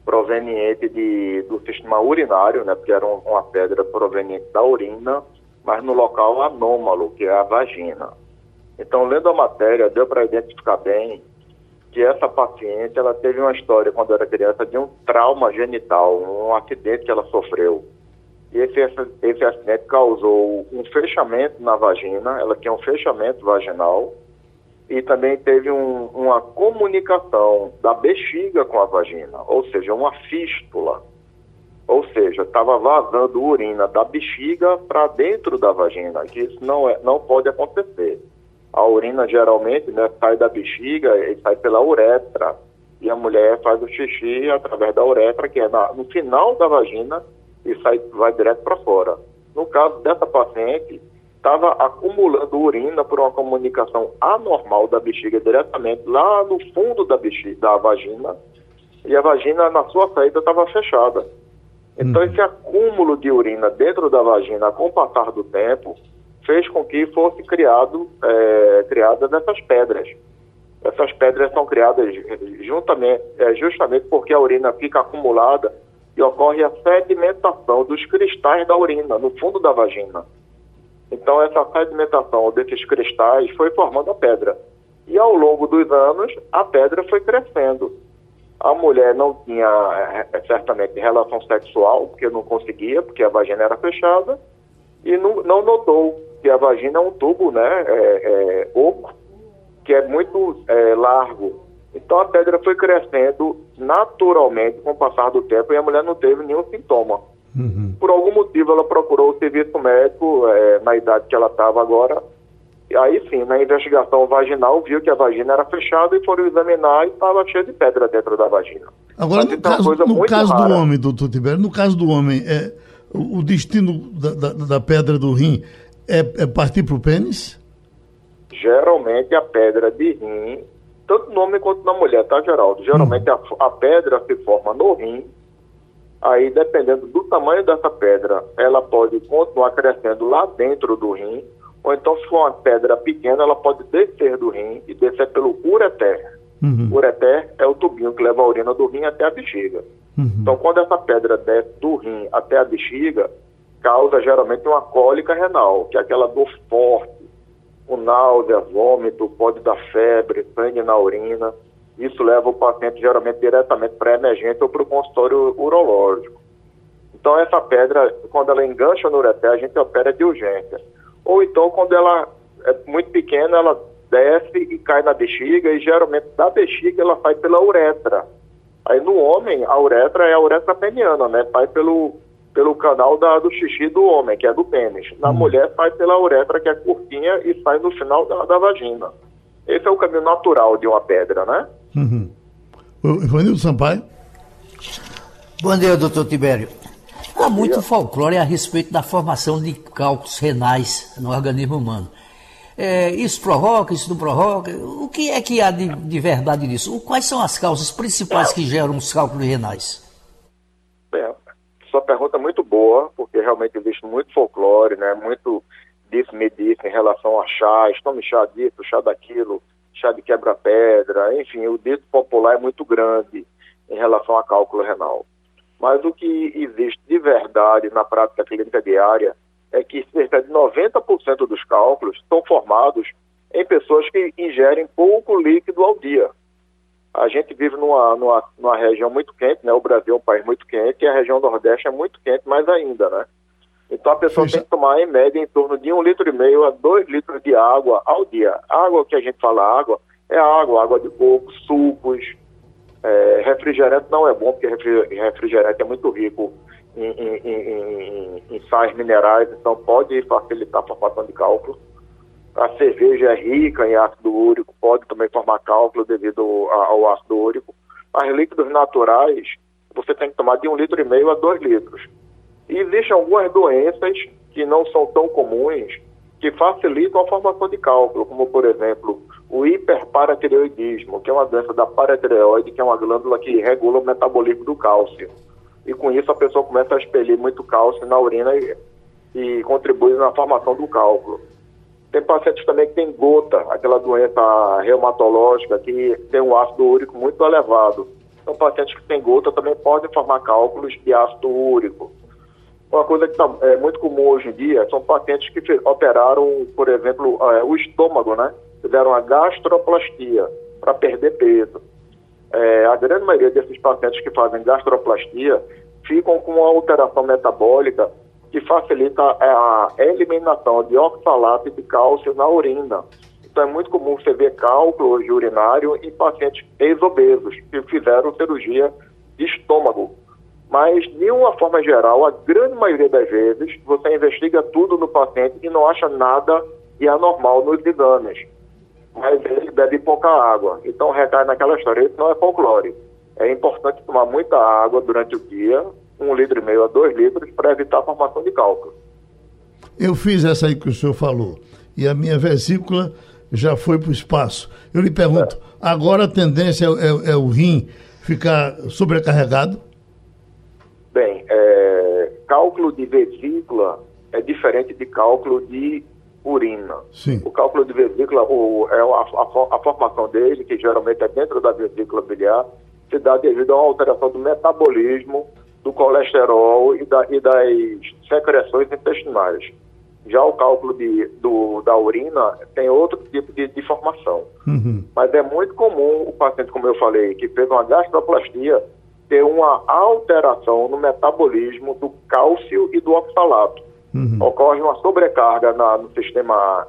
Speaker 8: proveniente de, do sistema urinário, né, porque era um, uma pedra proveniente da urina, mas no local anômalo, que é a vagina. Então, lendo a matéria, deu para identificar bem que essa paciente ela teve uma história quando era criança de um trauma genital, um acidente que ela sofreu. E esse, esse acidente causou um fechamento na vagina, ela tinha um fechamento vaginal, e também teve um, uma comunicação da bexiga com a vagina, ou seja, uma fístula. Ou seja, estava vazando urina da bexiga para dentro da vagina, que isso não, é, não pode acontecer. A urina geralmente né, sai da bexiga e sai pela uretra. E a mulher faz o xixi através da uretra, que é na, no final da vagina, e sai, vai direto para fora. No caso dessa paciente, estava acumulando urina por uma comunicação anormal da bexiga diretamente lá no fundo da bexiga, da vagina, e a vagina na sua saída estava fechada. Então, uhum. esse acúmulo de urina dentro da vagina, com o passar do tempo, fez com que fosse criado, é, criadas essas pedras. Essas pedras são criadas juntamente, é, justamente porque a urina fica acumulada e ocorre a sedimentação dos cristais da urina no fundo da vagina. Então, essa sedimentação desses cristais foi formando a pedra. E ao longo dos anos, a pedra foi crescendo. A mulher não tinha é, certamente relação sexual, porque não conseguia, porque a vagina era fechada, e não, não notou que a vagina é um tubo né, é, é, oco, que é muito é, largo. Então a pedra foi crescendo naturalmente com o passar do tempo e a mulher não teve nenhum sintoma. Uhum. Por algum motivo ela procurou o serviço médico é, na idade que ela estava agora. E aí sim, na investigação vaginal, viu que a vagina era fechada e foram examinar e estava cheia de pedra dentro da vagina.
Speaker 2: Agora, no caso, no caso do homem, doutor Tibério, no caso do homem, é, o destino da, da, da pedra do rim é, é partir para o pênis?
Speaker 8: Geralmente a pedra de rim, tanto no homem quanto na mulher, tá, Geraldo? Geralmente hum. a, a pedra se forma no rim, aí dependendo do tamanho dessa pedra, ela pode continuar crescendo lá dentro do rim, ou então se for uma pedra pequena, ela pode descer do rim e descer pelo ureter. Uhum. O ureter é o tubinho que leva a urina do rim até a bexiga. Uhum. Então, quando essa pedra desce do rim até a bexiga, causa geralmente uma cólica renal, que é aquela dor forte, com náusea, vômito, pode dar febre, sangue na urina. Isso leva o paciente geralmente diretamente para a emergência ou para o consultório urológico. Então, essa pedra, quando ela engancha no ureter, a gente opera de urgência. Ou então, quando ela é muito pequena, ela desce e cai na bexiga, e geralmente da bexiga ela sai pela uretra. Aí no homem, a uretra é a uretra peniana, né? Sai pelo pelo canal da, do xixi do homem, que é do pênis. Na uhum. mulher sai pela uretra, que é curtinha, e sai no final da, da vagina. Esse é o caminho natural de uma pedra, né? Uhum.
Speaker 2: Ivanildo Sampaio.
Speaker 3: Bom dia, doutor Tibério. Há muito folclore a respeito da formação de cálculos renais no organismo humano. É, isso provoca, isso não provoca? O que é que há de, de verdade nisso? Quais são as causas principais que geram os cálculos renais?
Speaker 8: Sua pergunta é muito boa, porque realmente existe muito folclore, né? Muito disso me disse em relação a chás, tome chá disso, chá daquilo, chá de quebra-pedra, enfim, o dito popular é muito grande em relação a cálculo renal. Mas o que existe de verdade na prática clínica diária é que cerca de 90% dos cálculos são formados em pessoas que ingerem pouco líquido ao dia. A gente vive numa, numa, numa região muito quente, né? O Brasil é um país muito quente e a região Nordeste é muito quente mais ainda, né? Então a pessoa tem que tomar em média em torno de um litro e meio a dois litros de água ao dia. Água que a gente fala água é água, água de coco, sucos, é, refrigerante não é bom porque refrigerante é muito rico em, em, em, em sais minerais, então pode facilitar a formação de cálculo. A cerveja é rica em ácido úrico, pode também formar cálculo devido ao ácido úrico. Mas líquidos naturais, você tem que tomar de um litro e meio a dois litros. E existem algumas doenças que não são tão comuns que facilitam a formação de cálculo, como por exemplo o hiperparatireoidismo, que é uma doença da paratireoide, que é uma glândula que regula o metabolismo do cálcio. E com isso a pessoa começa a expelir muito cálcio na urina e, e contribui na formação do cálculo. Tem pacientes também que têm gota, aquela doença reumatológica que tem um ácido úrico muito elevado. Então, pacientes que têm gota também podem formar cálculos de ácido úrico. Uma coisa que tá, é muito comum hoje em dia são pacientes que operaram, por exemplo, é, o estômago, né? Fizeram a gastroplastia para perder peso. É, a grande maioria desses pacientes que fazem gastroplastia ficam com uma alteração metabólica que facilita a eliminação de oxalato de cálcio na urina. Então é muito comum você ver cálculo urinário em pacientes ex-obesos que fizeram cirurgia de estômago. Mas, de uma forma geral, a grande maioria das vezes, você investiga tudo no paciente e não acha nada de anormal nos exames. Mas ele bebe pouca água. Então recai naquela história. Isso não é folclore. É importante tomar muita água durante o dia, um litro e meio a dois litros para evitar a formação de cálculo.
Speaker 2: Eu fiz essa aí que o senhor falou e a minha vesícula já foi para o espaço. Eu lhe pergunto, é. agora a tendência é, é, é, o rim ficar sobrecarregado?
Speaker 8: Bem, é, cálculo de vesícula é diferente de cálculo de urina.
Speaker 2: Sim.
Speaker 8: O cálculo de vesícula, o, é a, a, a, formação dele, que geralmente é dentro da vesícula biliar, se dá devido a uma alteração do metabolismo do colesterol e, da, e das secreções intestinais. Já o cálculo de, do, da urina tem outro tipo de, de formação.
Speaker 2: Uhum.
Speaker 8: Mas é muito comum o paciente, como eu falei, que fez uma gastroplastia, ter uma alteração no metabolismo do cálcio e do oxalato.
Speaker 2: Uhum.
Speaker 8: Ocorre uma sobrecarga na, no sistema,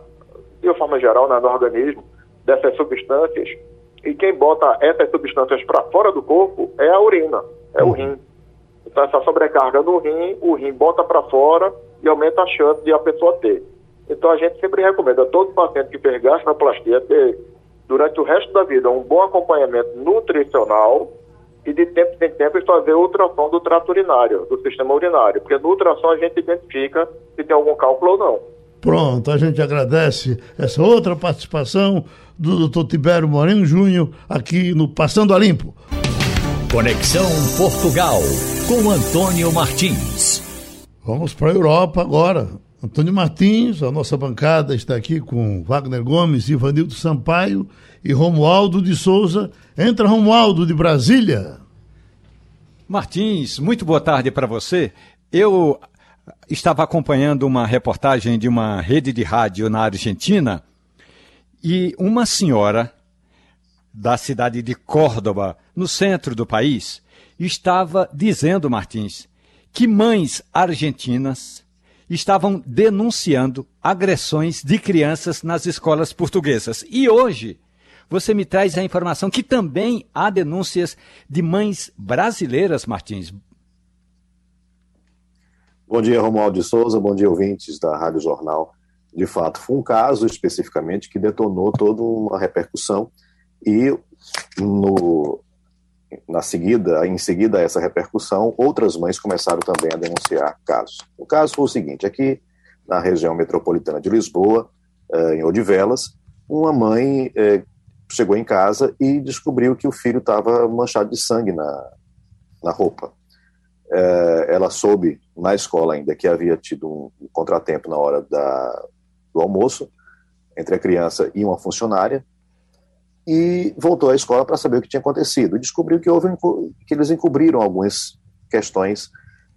Speaker 8: de uma forma geral, né, no organismo, dessas substâncias. E quem bota essas substâncias para fora do corpo é a urina, é uhum. o rim. Então, essa sobrecarga no rim, o rim bota para fora e aumenta a chance de a pessoa ter. Então, a gente sempre recomenda a todo paciente que fez gastroplastia ter, durante o resto da vida, um bom acompanhamento nutricional e de tempo em tempo fazer ultrassom do trato urinário, do sistema urinário, porque no ultrassom a gente identifica se tem algum cálculo ou não.
Speaker 2: Pronto, a gente agradece essa outra participação do Dr. Tibério Moreno Júnior aqui no Passando a Limpo.
Speaker 1: Conexão Portugal com Antônio Martins.
Speaker 2: Vamos para a Europa agora. Antônio Martins, a nossa bancada está aqui com Wagner Gomes, Ivanildo Sampaio e Romualdo de Souza. Entra Romualdo de Brasília.
Speaker 4: Martins, muito boa tarde para você. Eu estava acompanhando uma reportagem de uma rede de rádio na Argentina e uma senhora da cidade de Córdoba, no centro do país, estava dizendo, Martins, que mães argentinas estavam denunciando agressões de crianças nas escolas portuguesas. E hoje você me traz a informação que também há denúncias de mães brasileiras, Martins.
Speaker 9: Bom dia, Romualdo de Souza. Bom dia, ouvintes da Rádio Jornal. De fato, foi um caso especificamente que detonou toda uma repercussão e no, na seguida, em seguida a essa repercussão, outras mães começaram também a denunciar casos. O caso foi o seguinte: aqui na região metropolitana de Lisboa, eh, em Odivelas, uma mãe eh, chegou em casa e descobriu que o filho estava manchado de sangue na, na roupa. Eh, ela soube na escola ainda que havia tido um contratempo na hora da, do almoço entre a criança e uma funcionária e voltou à escola para saber o que tinha acontecido. E descobriu que, houve, que eles encobriram algumas questões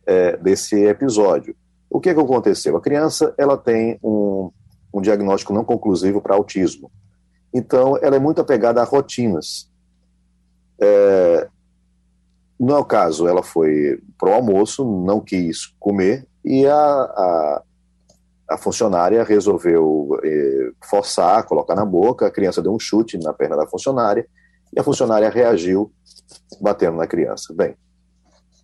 Speaker 9: é, desse episódio. O que, é que aconteceu? A criança ela tem um, um diagnóstico não conclusivo para autismo. Então, ela é muito apegada a rotinas. É, não é o caso, ela foi para o almoço, não quis comer e a, a, a funcionária resolveu eh, forçar, colocar na boca, a criança deu um chute na perna da funcionária e a funcionária reagiu batendo na criança. Bem,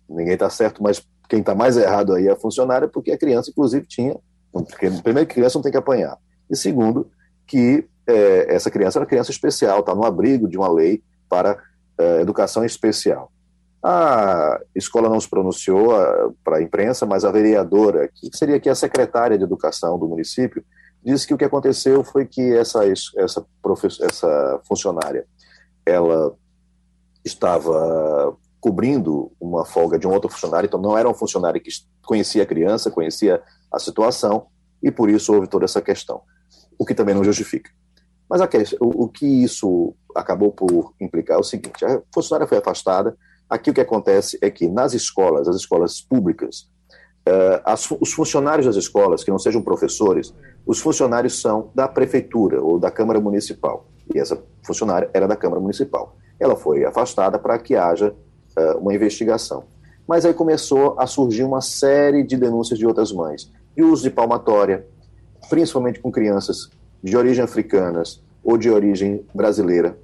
Speaker 9: ninguém está certo, mas quem está mais errado aí é a funcionária, porque a criança, inclusive, tinha. Porque, primeiro, criança não tem que apanhar. E segundo, que é, essa criança era criança especial, está no abrigo de uma lei para é, educação especial. A escola não se pronunciou para a imprensa, mas a vereadora, que seria aqui a secretária de educação do município, disse que o que aconteceu foi que essa, essa, essa funcionária ela estava cobrindo uma folga de um outro funcionário, então não era um funcionário que conhecia a criança, conhecia a situação, e por isso houve toda essa questão, o que também não justifica. Mas a, o, o que isso acabou por implicar é o seguinte: a funcionária foi afastada. Aqui o que acontece é que nas escolas, as escolas públicas, uh, as, os funcionários das escolas, que não sejam professores, os funcionários são da prefeitura ou da Câmara Municipal. E essa funcionária era da Câmara Municipal. Ela foi afastada para que haja uh, uma investigação. Mas aí começou a surgir uma série de denúncias de outras mães, de uso de palmatória, principalmente com crianças de origem africanas ou de origem brasileira.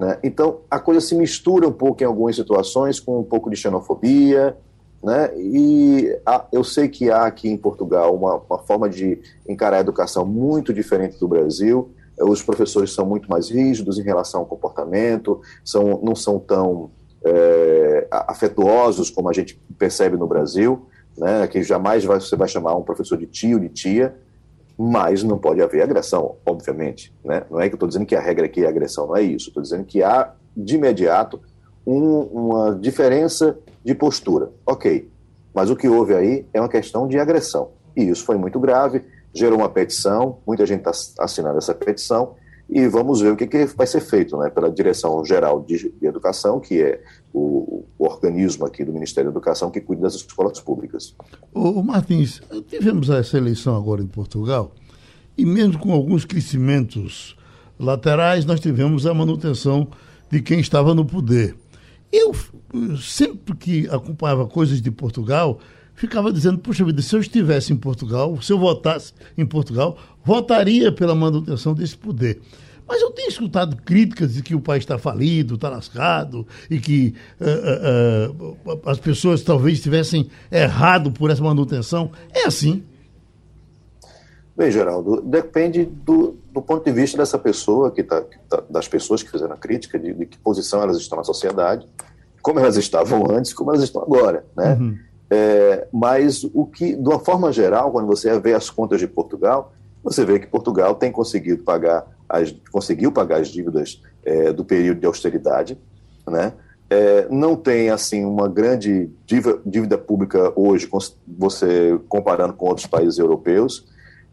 Speaker 9: Né? Então, a coisa se mistura um pouco em algumas situações com um pouco de xenofobia, né? E há, eu sei que há aqui em Portugal uma, uma, forma de encarar a educação muito diferente do Brasil. Os professores são muito mais rígidos em relação ao comportamento, são, não são tão é, afetuosos como a gente percebe no Brasil, né? Que jamais vai, você vai chamar um professor de tio, de tia, mas não pode haver agressão, obviamente. Né? Não é que eu estou dizendo que a regra aqui é agressão, não é isso. Estou dizendo que há, de imediato, um, uma diferença de postura. Ok, mas o que houve aí é uma questão de agressão. E isso foi muito grave, gerou uma petição, muita gente está assinando essa petição, e vamos ver o que, que vai ser feito né, pela Direção Geral de, de Educação, que é o, o, organismo aqui do Ministério da Educação que cuida das escolas públicas.
Speaker 2: O Martins, tivemos essa eleição agora em Portugal, e mesmo com alguns crescimentos laterais, nós tivemos a manutenção de quem estava no poder. Eu, sempre que acompanhava coisas de Portugal, ficava dizendo, puxa vida, se eu estivesse em Portugal, se eu votasse em Portugal, votaria pela manutenção desse poder. Mas eu tenho escutado críticas de que o país está falido, está lascado, e que uh, uh, uh, as pessoas talvez tivessem errado por essa manutenção. É assim?
Speaker 9: Bem, Geraldo, depende do, do ponto de vista dessa pessoa, que tá, que tá, das pessoas que fizeram a crítica, de, de, que posição elas estão na sociedade, como elas estavam antes, como elas estão agora, né? Uhum. É, mas o que, de uma forma geral, quando você vê as contas de Portugal, você vê que Portugal tem conseguido pagar as, conseguiu pagar as dívidas é, do período de austeridade, né? É, não tem assim uma grande dívida, dívida pública hoje, você comparando com outros países europeus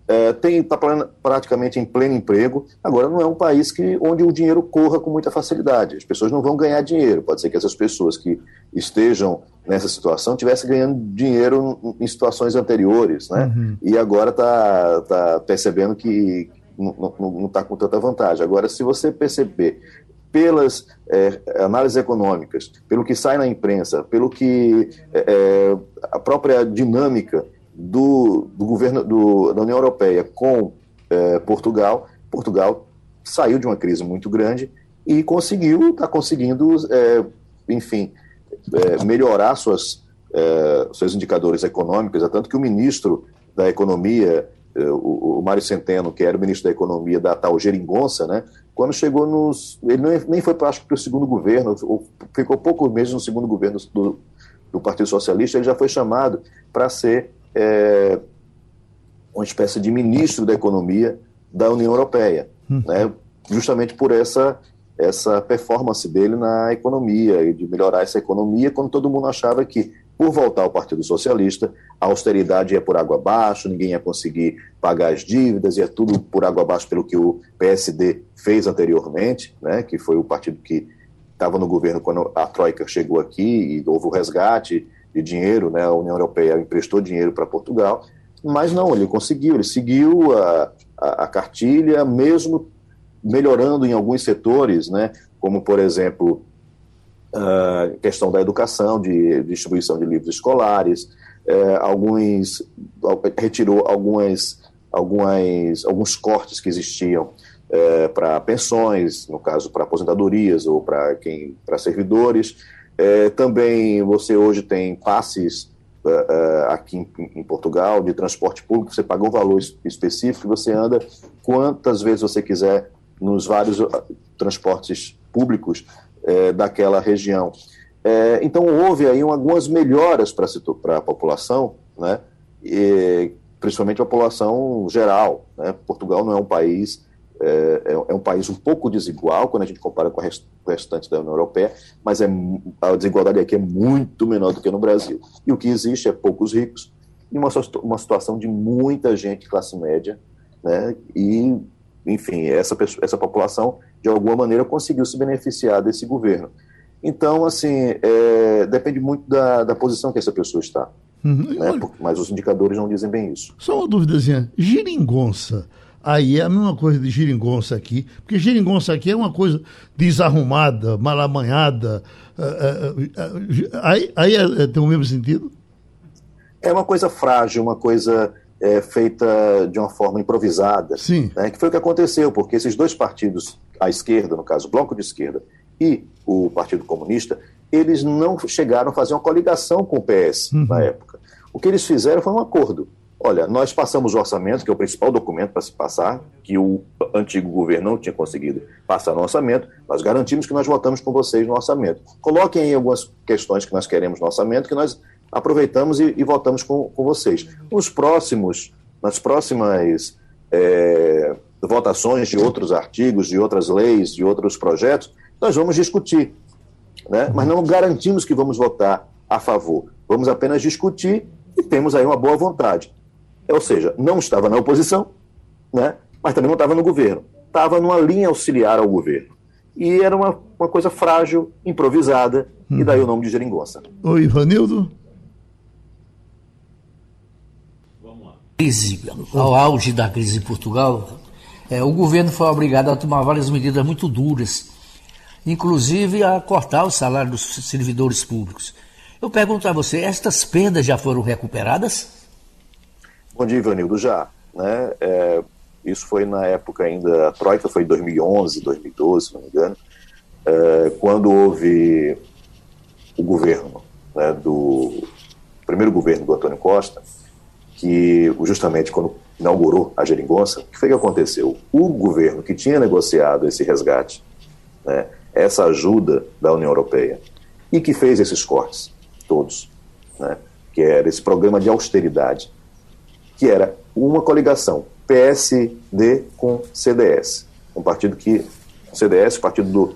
Speaker 9: é, tem está praticamente em pleno emprego. Agora não é um país que onde o dinheiro corra com muita facilidade. As pessoas não vão ganhar dinheiro. Pode ser que essas pessoas que estejam nessa situação tivessem ganhando dinheiro em situações anteriores, né? Uhum. E agora está tá percebendo que não está com tanta vantagem. Agora, se você perceber pelas é, análises econômicas, pelo que sai na imprensa, pelo que é, é a própria dinâmica do, do governo do, da União Europeia com é, Portugal, Portugal saiu de uma crise muito grande e conseguiu, está conseguindo, é, enfim, é, melhorar suas, seus indicadores econômicos, é tanto que o ministro da Economia, o, o Mário Centeno, que era o ministro da Economia da tal Geringonça, né, quando chegou nos. Ele nem foi, acho que, para o segundo governo, ficou poucos meses no segundo governo do, do Partido Socialista, ele já foi chamado para ser é, uma espécie de ministro da economia da União Europeia, hum. né, justamente por essa, essa performance dele na economia e de melhorar essa economia, quando todo mundo achava que, por voltar ao Partido Socialista, a austeridade ia por água abaixo, ninguém ia conseguir pagar as dívidas, ia tudo por água abaixo pelo que o PSD fez anteriormente, né, que foi o partido que estava no governo quando a Troika chegou aqui e houve o resgate de dinheiro, né? A União Europeia emprestou dinheiro para Portugal, mas não, ele conseguiu, ele seguiu a, a, a, cartilha, mesmo melhorando em alguns setores, né? Como por exemplo a questão da educação, de distribuição de livros escolares, é, alguns retirou algumas, algumas, alguns cortes que existiam é, para pensões, no caso para aposentadorias ou para quem para servidores. É, também você hoje tem passes aqui em, Portugal de transporte público, você paga um valor específico você anda quantas vezes você quiser nos vários uh, transportes públicos é, daquela região. É, então houve aí algumas melhoras para a população, né? E, principalmente a população geral. Né? Portugal não é um país é, é, é, um país um pouco desigual quando a gente compara com o restante da União Europeia, mas é, a desigualdade aqui é muito menor do que no Brasil. E o que existe é poucos ricos e uma, uma situação de muita gente classe média, né? E, enfim, essa, essa população, de alguma maneira, conseguiu se beneficiar desse governo. Então, assim, é, depende muito da, da posição que essa pessoa está. Uhum. Né? Mas os indicadores não dizem bem isso.
Speaker 2: Só uma dúvidazinha. Geringonça Aí é a mesma coisa de geringonça aqui, porque geringonça aqui é uma coisa desarrumada, mal amanhada. Uh, uh, uh, aí, aí é, tem o mesmo sentido?
Speaker 9: É uma coisa frágil, uma coisa é, feita de uma forma improvisada.
Speaker 2: Sim.
Speaker 9: Né, que foi o que aconteceu, porque esses dois partidos, à esquerda, no caso, o Bloco de Esquerda e o Partido Comunista, eles não chegaram a fazer uma coligação com o PS uhum. na época. O que eles fizeram foi um acordo. Olha, nós passamos o orçamento, que é o principal documento para se passar, que o antigo governo não tinha conseguido passar no orçamento, nós garantimos que nós votamos com vocês no orçamento. Coloquem aí algumas questões que nós queremos no orçamento, que nós aproveitamos e, e votamos com, com vocês. Nos próximos, nas próximas é, votações de outros artigos, de outras leis, de outros projetos, nós vamos discutir. Né? Mas não garantimos que vamos votar a favor. Vamos apenas discutir e temos aí uma boa vontade. Ou seja, não estava na oposição, né? mas também não estava no governo. Estava numa linha auxiliar ao governo. E era uma, uma coisa frágil, improvisada, hum. e daí o nome de geringonça.
Speaker 2: Oi, Ivanildo.
Speaker 10: Crise, ao auge da crise em Portugal, é, o governo foi obrigado a tomar várias medidas muito duras, inclusive a cortar o salário dos servidores públicos. Eu pergunto a você, estas perdas já foram recuperadas?
Speaker 9: Bom dia, Ivanildo, já. Né? É, isso foi na época ainda, a Troika foi em 2011, 2012, se não me engano, é, quando houve o governo né, do primeiro governo do Antônio Costa, que justamente quando inaugurou a geringonça, o que foi que aconteceu? O governo que tinha negociado esse resgate, né, essa ajuda da União Europeia, e que fez esses cortes, todos, né, que era esse programa de austeridade, que era uma coligação PSD com CDS, um partido que CDS, o partido do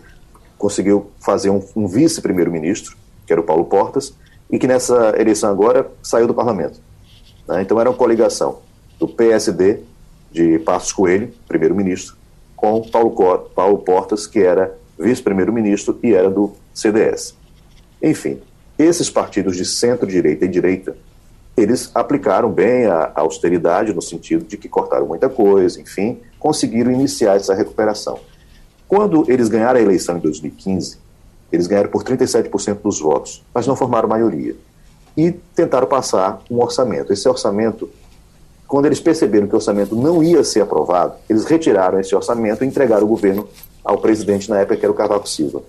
Speaker 9: conseguiu fazer um, um vice-primeiro-ministro, que era o Paulo Portas, e que nessa eleição agora saiu do parlamento. Né? Então era uma coligação do PSD, de Passos Coelho, primeiro-ministro, com Paulo, Paulo Portas, que era vice-primeiro-ministro e era do CDS. Enfim, esses partidos de centro-direita e direita eles aplicaram bem a, austeridade no sentido de que cortaram muita coisa, enfim, conseguiram iniciar essa recuperação. Quando eles ganharam a eleição em 2015, eles ganharam por 37% dos votos, mas não formaram maioria. E tentaram passar um orçamento. Esse orçamento, quando eles perceberam que o orçamento não ia ser aprovado, eles retiraram esse orçamento e entregaram o governo ao presidente na época, que era o Cavaco Silva.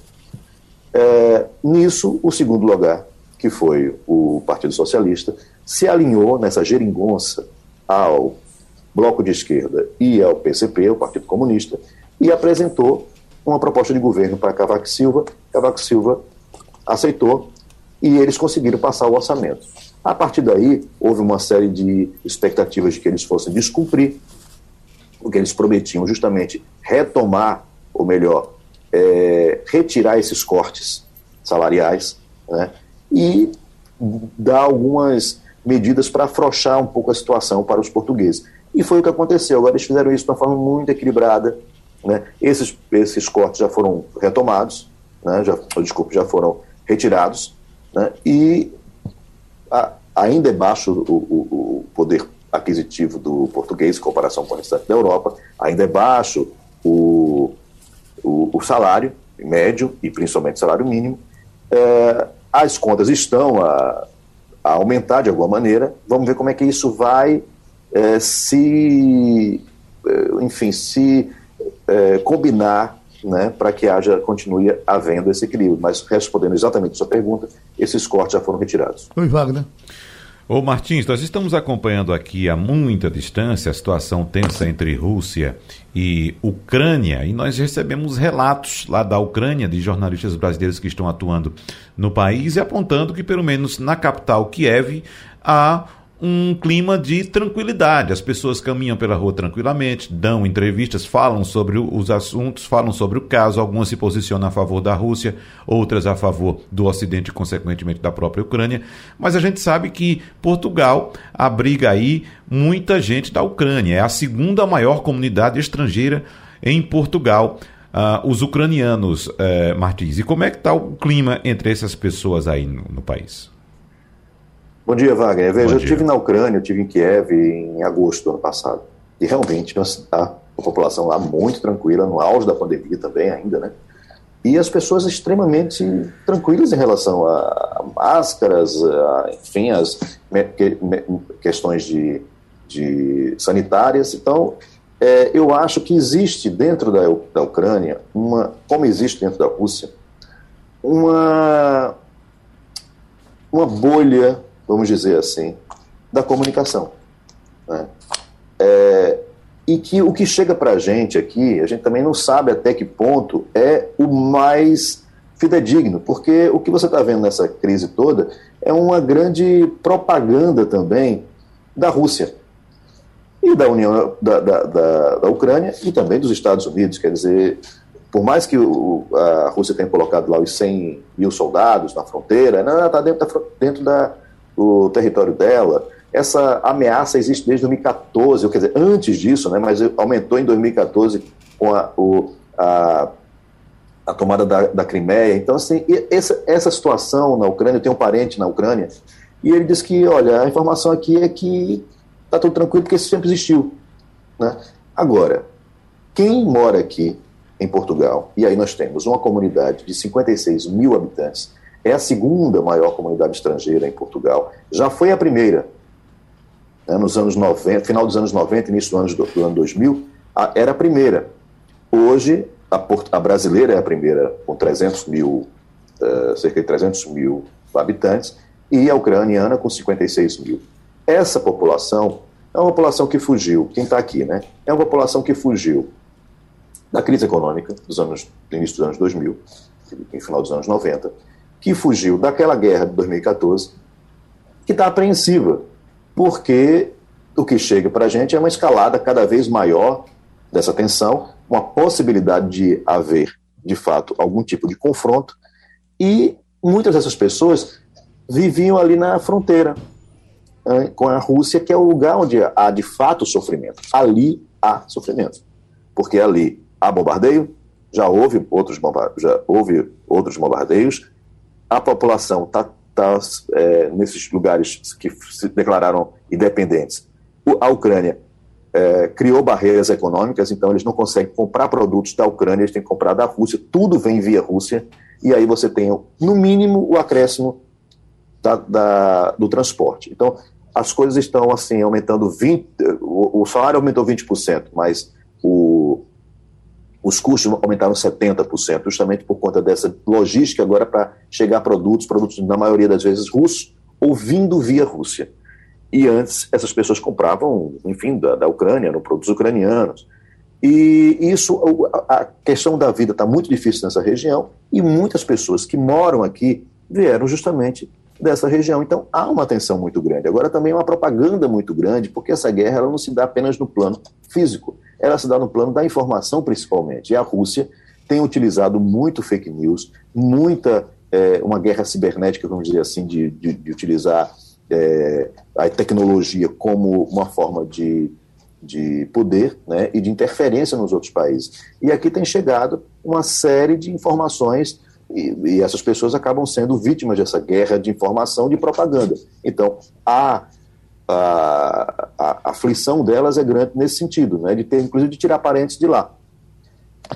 Speaker 9: É, nisso, o segundo lugar, que foi o Partido Socialista, se alinhou nessa geringonça ao Bloco de Esquerda e ao PCP, o Partido Comunista, e apresentou uma proposta de governo para Cavaco Silva. Cavaco Silva aceitou e eles conseguiram passar o orçamento. A partir daí, houve uma série de expectativas de que eles fossem descumprir o que eles prometiam, justamente retomar, ou melhor, é, retirar esses cortes salariais né, e dar algumas medidas para afrouxar um pouco a situação para os portugueses. E foi o que aconteceu. Agora eles fizeram isso de uma forma muito equilibrada. Né? Esses, esses cortes já foram retomados, né? já, desculpe, já foram retirados, né? e a, ainda é baixo o, o, o, poder aquisitivo do português em comparação com o restante da Europa, ainda é baixo o, o, o salário médio e principalmente o salário mínimo, é, as contas estão a, a, aumentar de alguma maneira. Vamos ver como é que isso vai é, se, é, enfim, se é, combinar né, para que haja, continue havendo esse equilíbrio. Mas respondendo exatamente a sua pergunta, esses cortes já foram retirados.
Speaker 2: Oi, Wagner.
Speaker 5: Ô Martins, nós estamos acompanhando aqui a muita distância a situação tensa entre Rússia e Ucrânia e nós recebemos relatos lá da Ucrânia de jornalistas brasileiros que estão atuando no país e apontando que pelo menos na capital Kiev há um clima de tranquilidade. As pessoas caminham pela rua tranquilamente, dão entrevistas, falam sobre os assuntos, falam sobre o caso. Algumas se posicionam a favor da Rússia, outras a favor do Ocidente consequentemente, da própria Ucrânia. Mas a gente sabe que Portugal abriga aí muita gente da Ucrânia. É a segunda maior comunidade estrangeira em Portugal. Uh, os ucranianos, uh, Martins. E como é que está o clima entre essas pessoas aí no, no país?
Speaker 9: Bom dia, Wagner. Veja, Bom eu estive na Ucrânia, eu estive em Kiev em agosto do ano passado. E realmente a, a população lá muito tranquila, no auge da pandemia também ainda, né? E as pessoas extremamente tranquilas em relação a, máscaras, a, enfim, as questões de, de sanitárias. Então, é, eu acho que existe dentro da, da Ucrânia, uma, como existe dentro da Rússia, uma, uma bolha vamos dizer assim, da comunicação. Né? É, e que o que chega para a gente aqui, a gente também não sabe até que ponto é o mais fidedigno, porque o que você está vendo nessa crise toda é uma grande propaganda também da Rússia e da União da, da, da, da Ucrânia e também dos Estados Unidos. Quer dizer, por mais que o, a Rússia tenha colocado lá os 100 mil soldados na fronteira, ela está dentro, da, dentro da, o território dela. Essa ameaça existe desde 2014, quer dizer, antes disso, né, mas aumentou em 2014 com a, o, a, a tomada da, da Crimeia. Então, assim, essa, essa situação na Ucrânia, eu tenho um parente na Ucrânia, e ele disse que, olha, a informação aqui é que está tudo tranquilo porque isso sempre existiu. Né? Agora, quem mora aqui em Portugal, e aí nós temos uma comunidade de 56 mil habitantes, é a segunda maior comunidade estrangeira em Portugal. Já foi a primeira. Né, nos anos 90, final dos anos 90, início do ano, do ano 2000, a, era a primeira. Hoje, a, a, brasileira é a primeira, com 300 mil, uh, cerca de 300 mil habitantes, e a ucraniana com 56 mil. Essa população é uma população que fugiu, quem está aqui, né? É uma população que fugiu da crise econômica dos anos, do início dos anos 2000, no final dos anos 90, que fugiu daquela guerra de 2014, que está apreensiva, porque o que chega para a gente é uma escalada cada vez maior dessa tensão, uma possibilidade de haver, de fato, algum tipo de confronto, e muitas dessas pessoas viviam ali na fronteira com a Rússia, que é o lugar onde há de fato sofrimento. Ali há sofrimento, porque ali há bombardeio, já houve outros, já houve outros bombardeios, a população está tá, é, nesses lugares que se declararam independentes. a Ucrânia é, criou barreiras econômicas, então eles não conseguem comprar produtos da Ucrânia, eles têm que comprar da Rússia, tudo vem via Rússia, e aí você tem, no mínimo, o acréscimo da, da, do transporte. Então, as coisas estão assim, aumentando 20%, o, o salário aumentou 20%, mas os custos aumentaram 70%, justamente por conta dessa logística agora para chegar produtos, produtos na maioria das vezes russos, ou vindo via Rússia. E antes essas pessoas compravam, enfim, da, da Ucrânia, no produtos ucranianos. E isso, a questão da vida está muito difícil nessa região e muitas pessoas que moram aqui vieram justamente dessa região. Então há uma tensão muito grande. Agora também uma propaganda muito grande, porque essa guerra ela não se dá apenas no plano físico ela se dá no plano da informação, principalmente. E a Rússia tem utilizado muito fake news, muita é, uma guerra cibernética, vamos dizer assim, de, de, de utilizar é, a tecnologia como uma forma de, de poder né, e de interferência nos outros países. E aqui tem chegado uma série de informações e, e, essas pessoas acabam sendo vítimas dessa guerra de informação de propaganda. Então, há a, a, aflição delas é grande nesse sentido, né, de ter, inclusive, de tirar parentes de lá.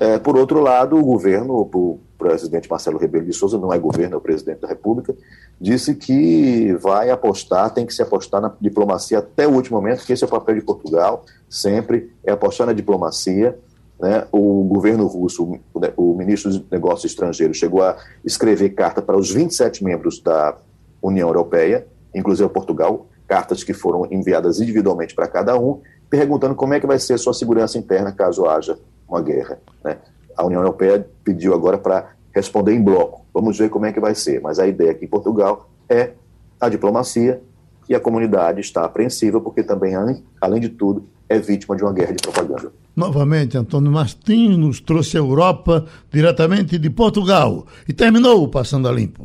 Speaker 9: É, por outro lado, o governo, o presidente Marcelo Rebelo de Souza, não é governo, é o presidente da República, disse que vai apostar, tem que se apostar na diplomacia até o último momento, que esse é o papel de Portugal, sempre, é apostar na diplomacia. Né? O governo russo, o ministro dos Negócios Estrangeiros, chegou a escrever carta para os 27 membros da União Europeia, inclusive Portugal, cartas que foram enviadas individualmente para cada um, perguntando como é que vai ser a sua segurança interna caso haja uma guerra. Né? A União Europeia pediu agora para responder em bloco. Vamos ver como é que vai ser. Mas a ideia aqui em Portugal é a diplomacia e a comunidade está apreensiva porque também, além de tudo, é vítima de uma guerra de propaganda.
Speaker 2: Novamente, Antônio Martins nos trouxe a Europa diretamente de Portugal e terminou Passando a Limpo.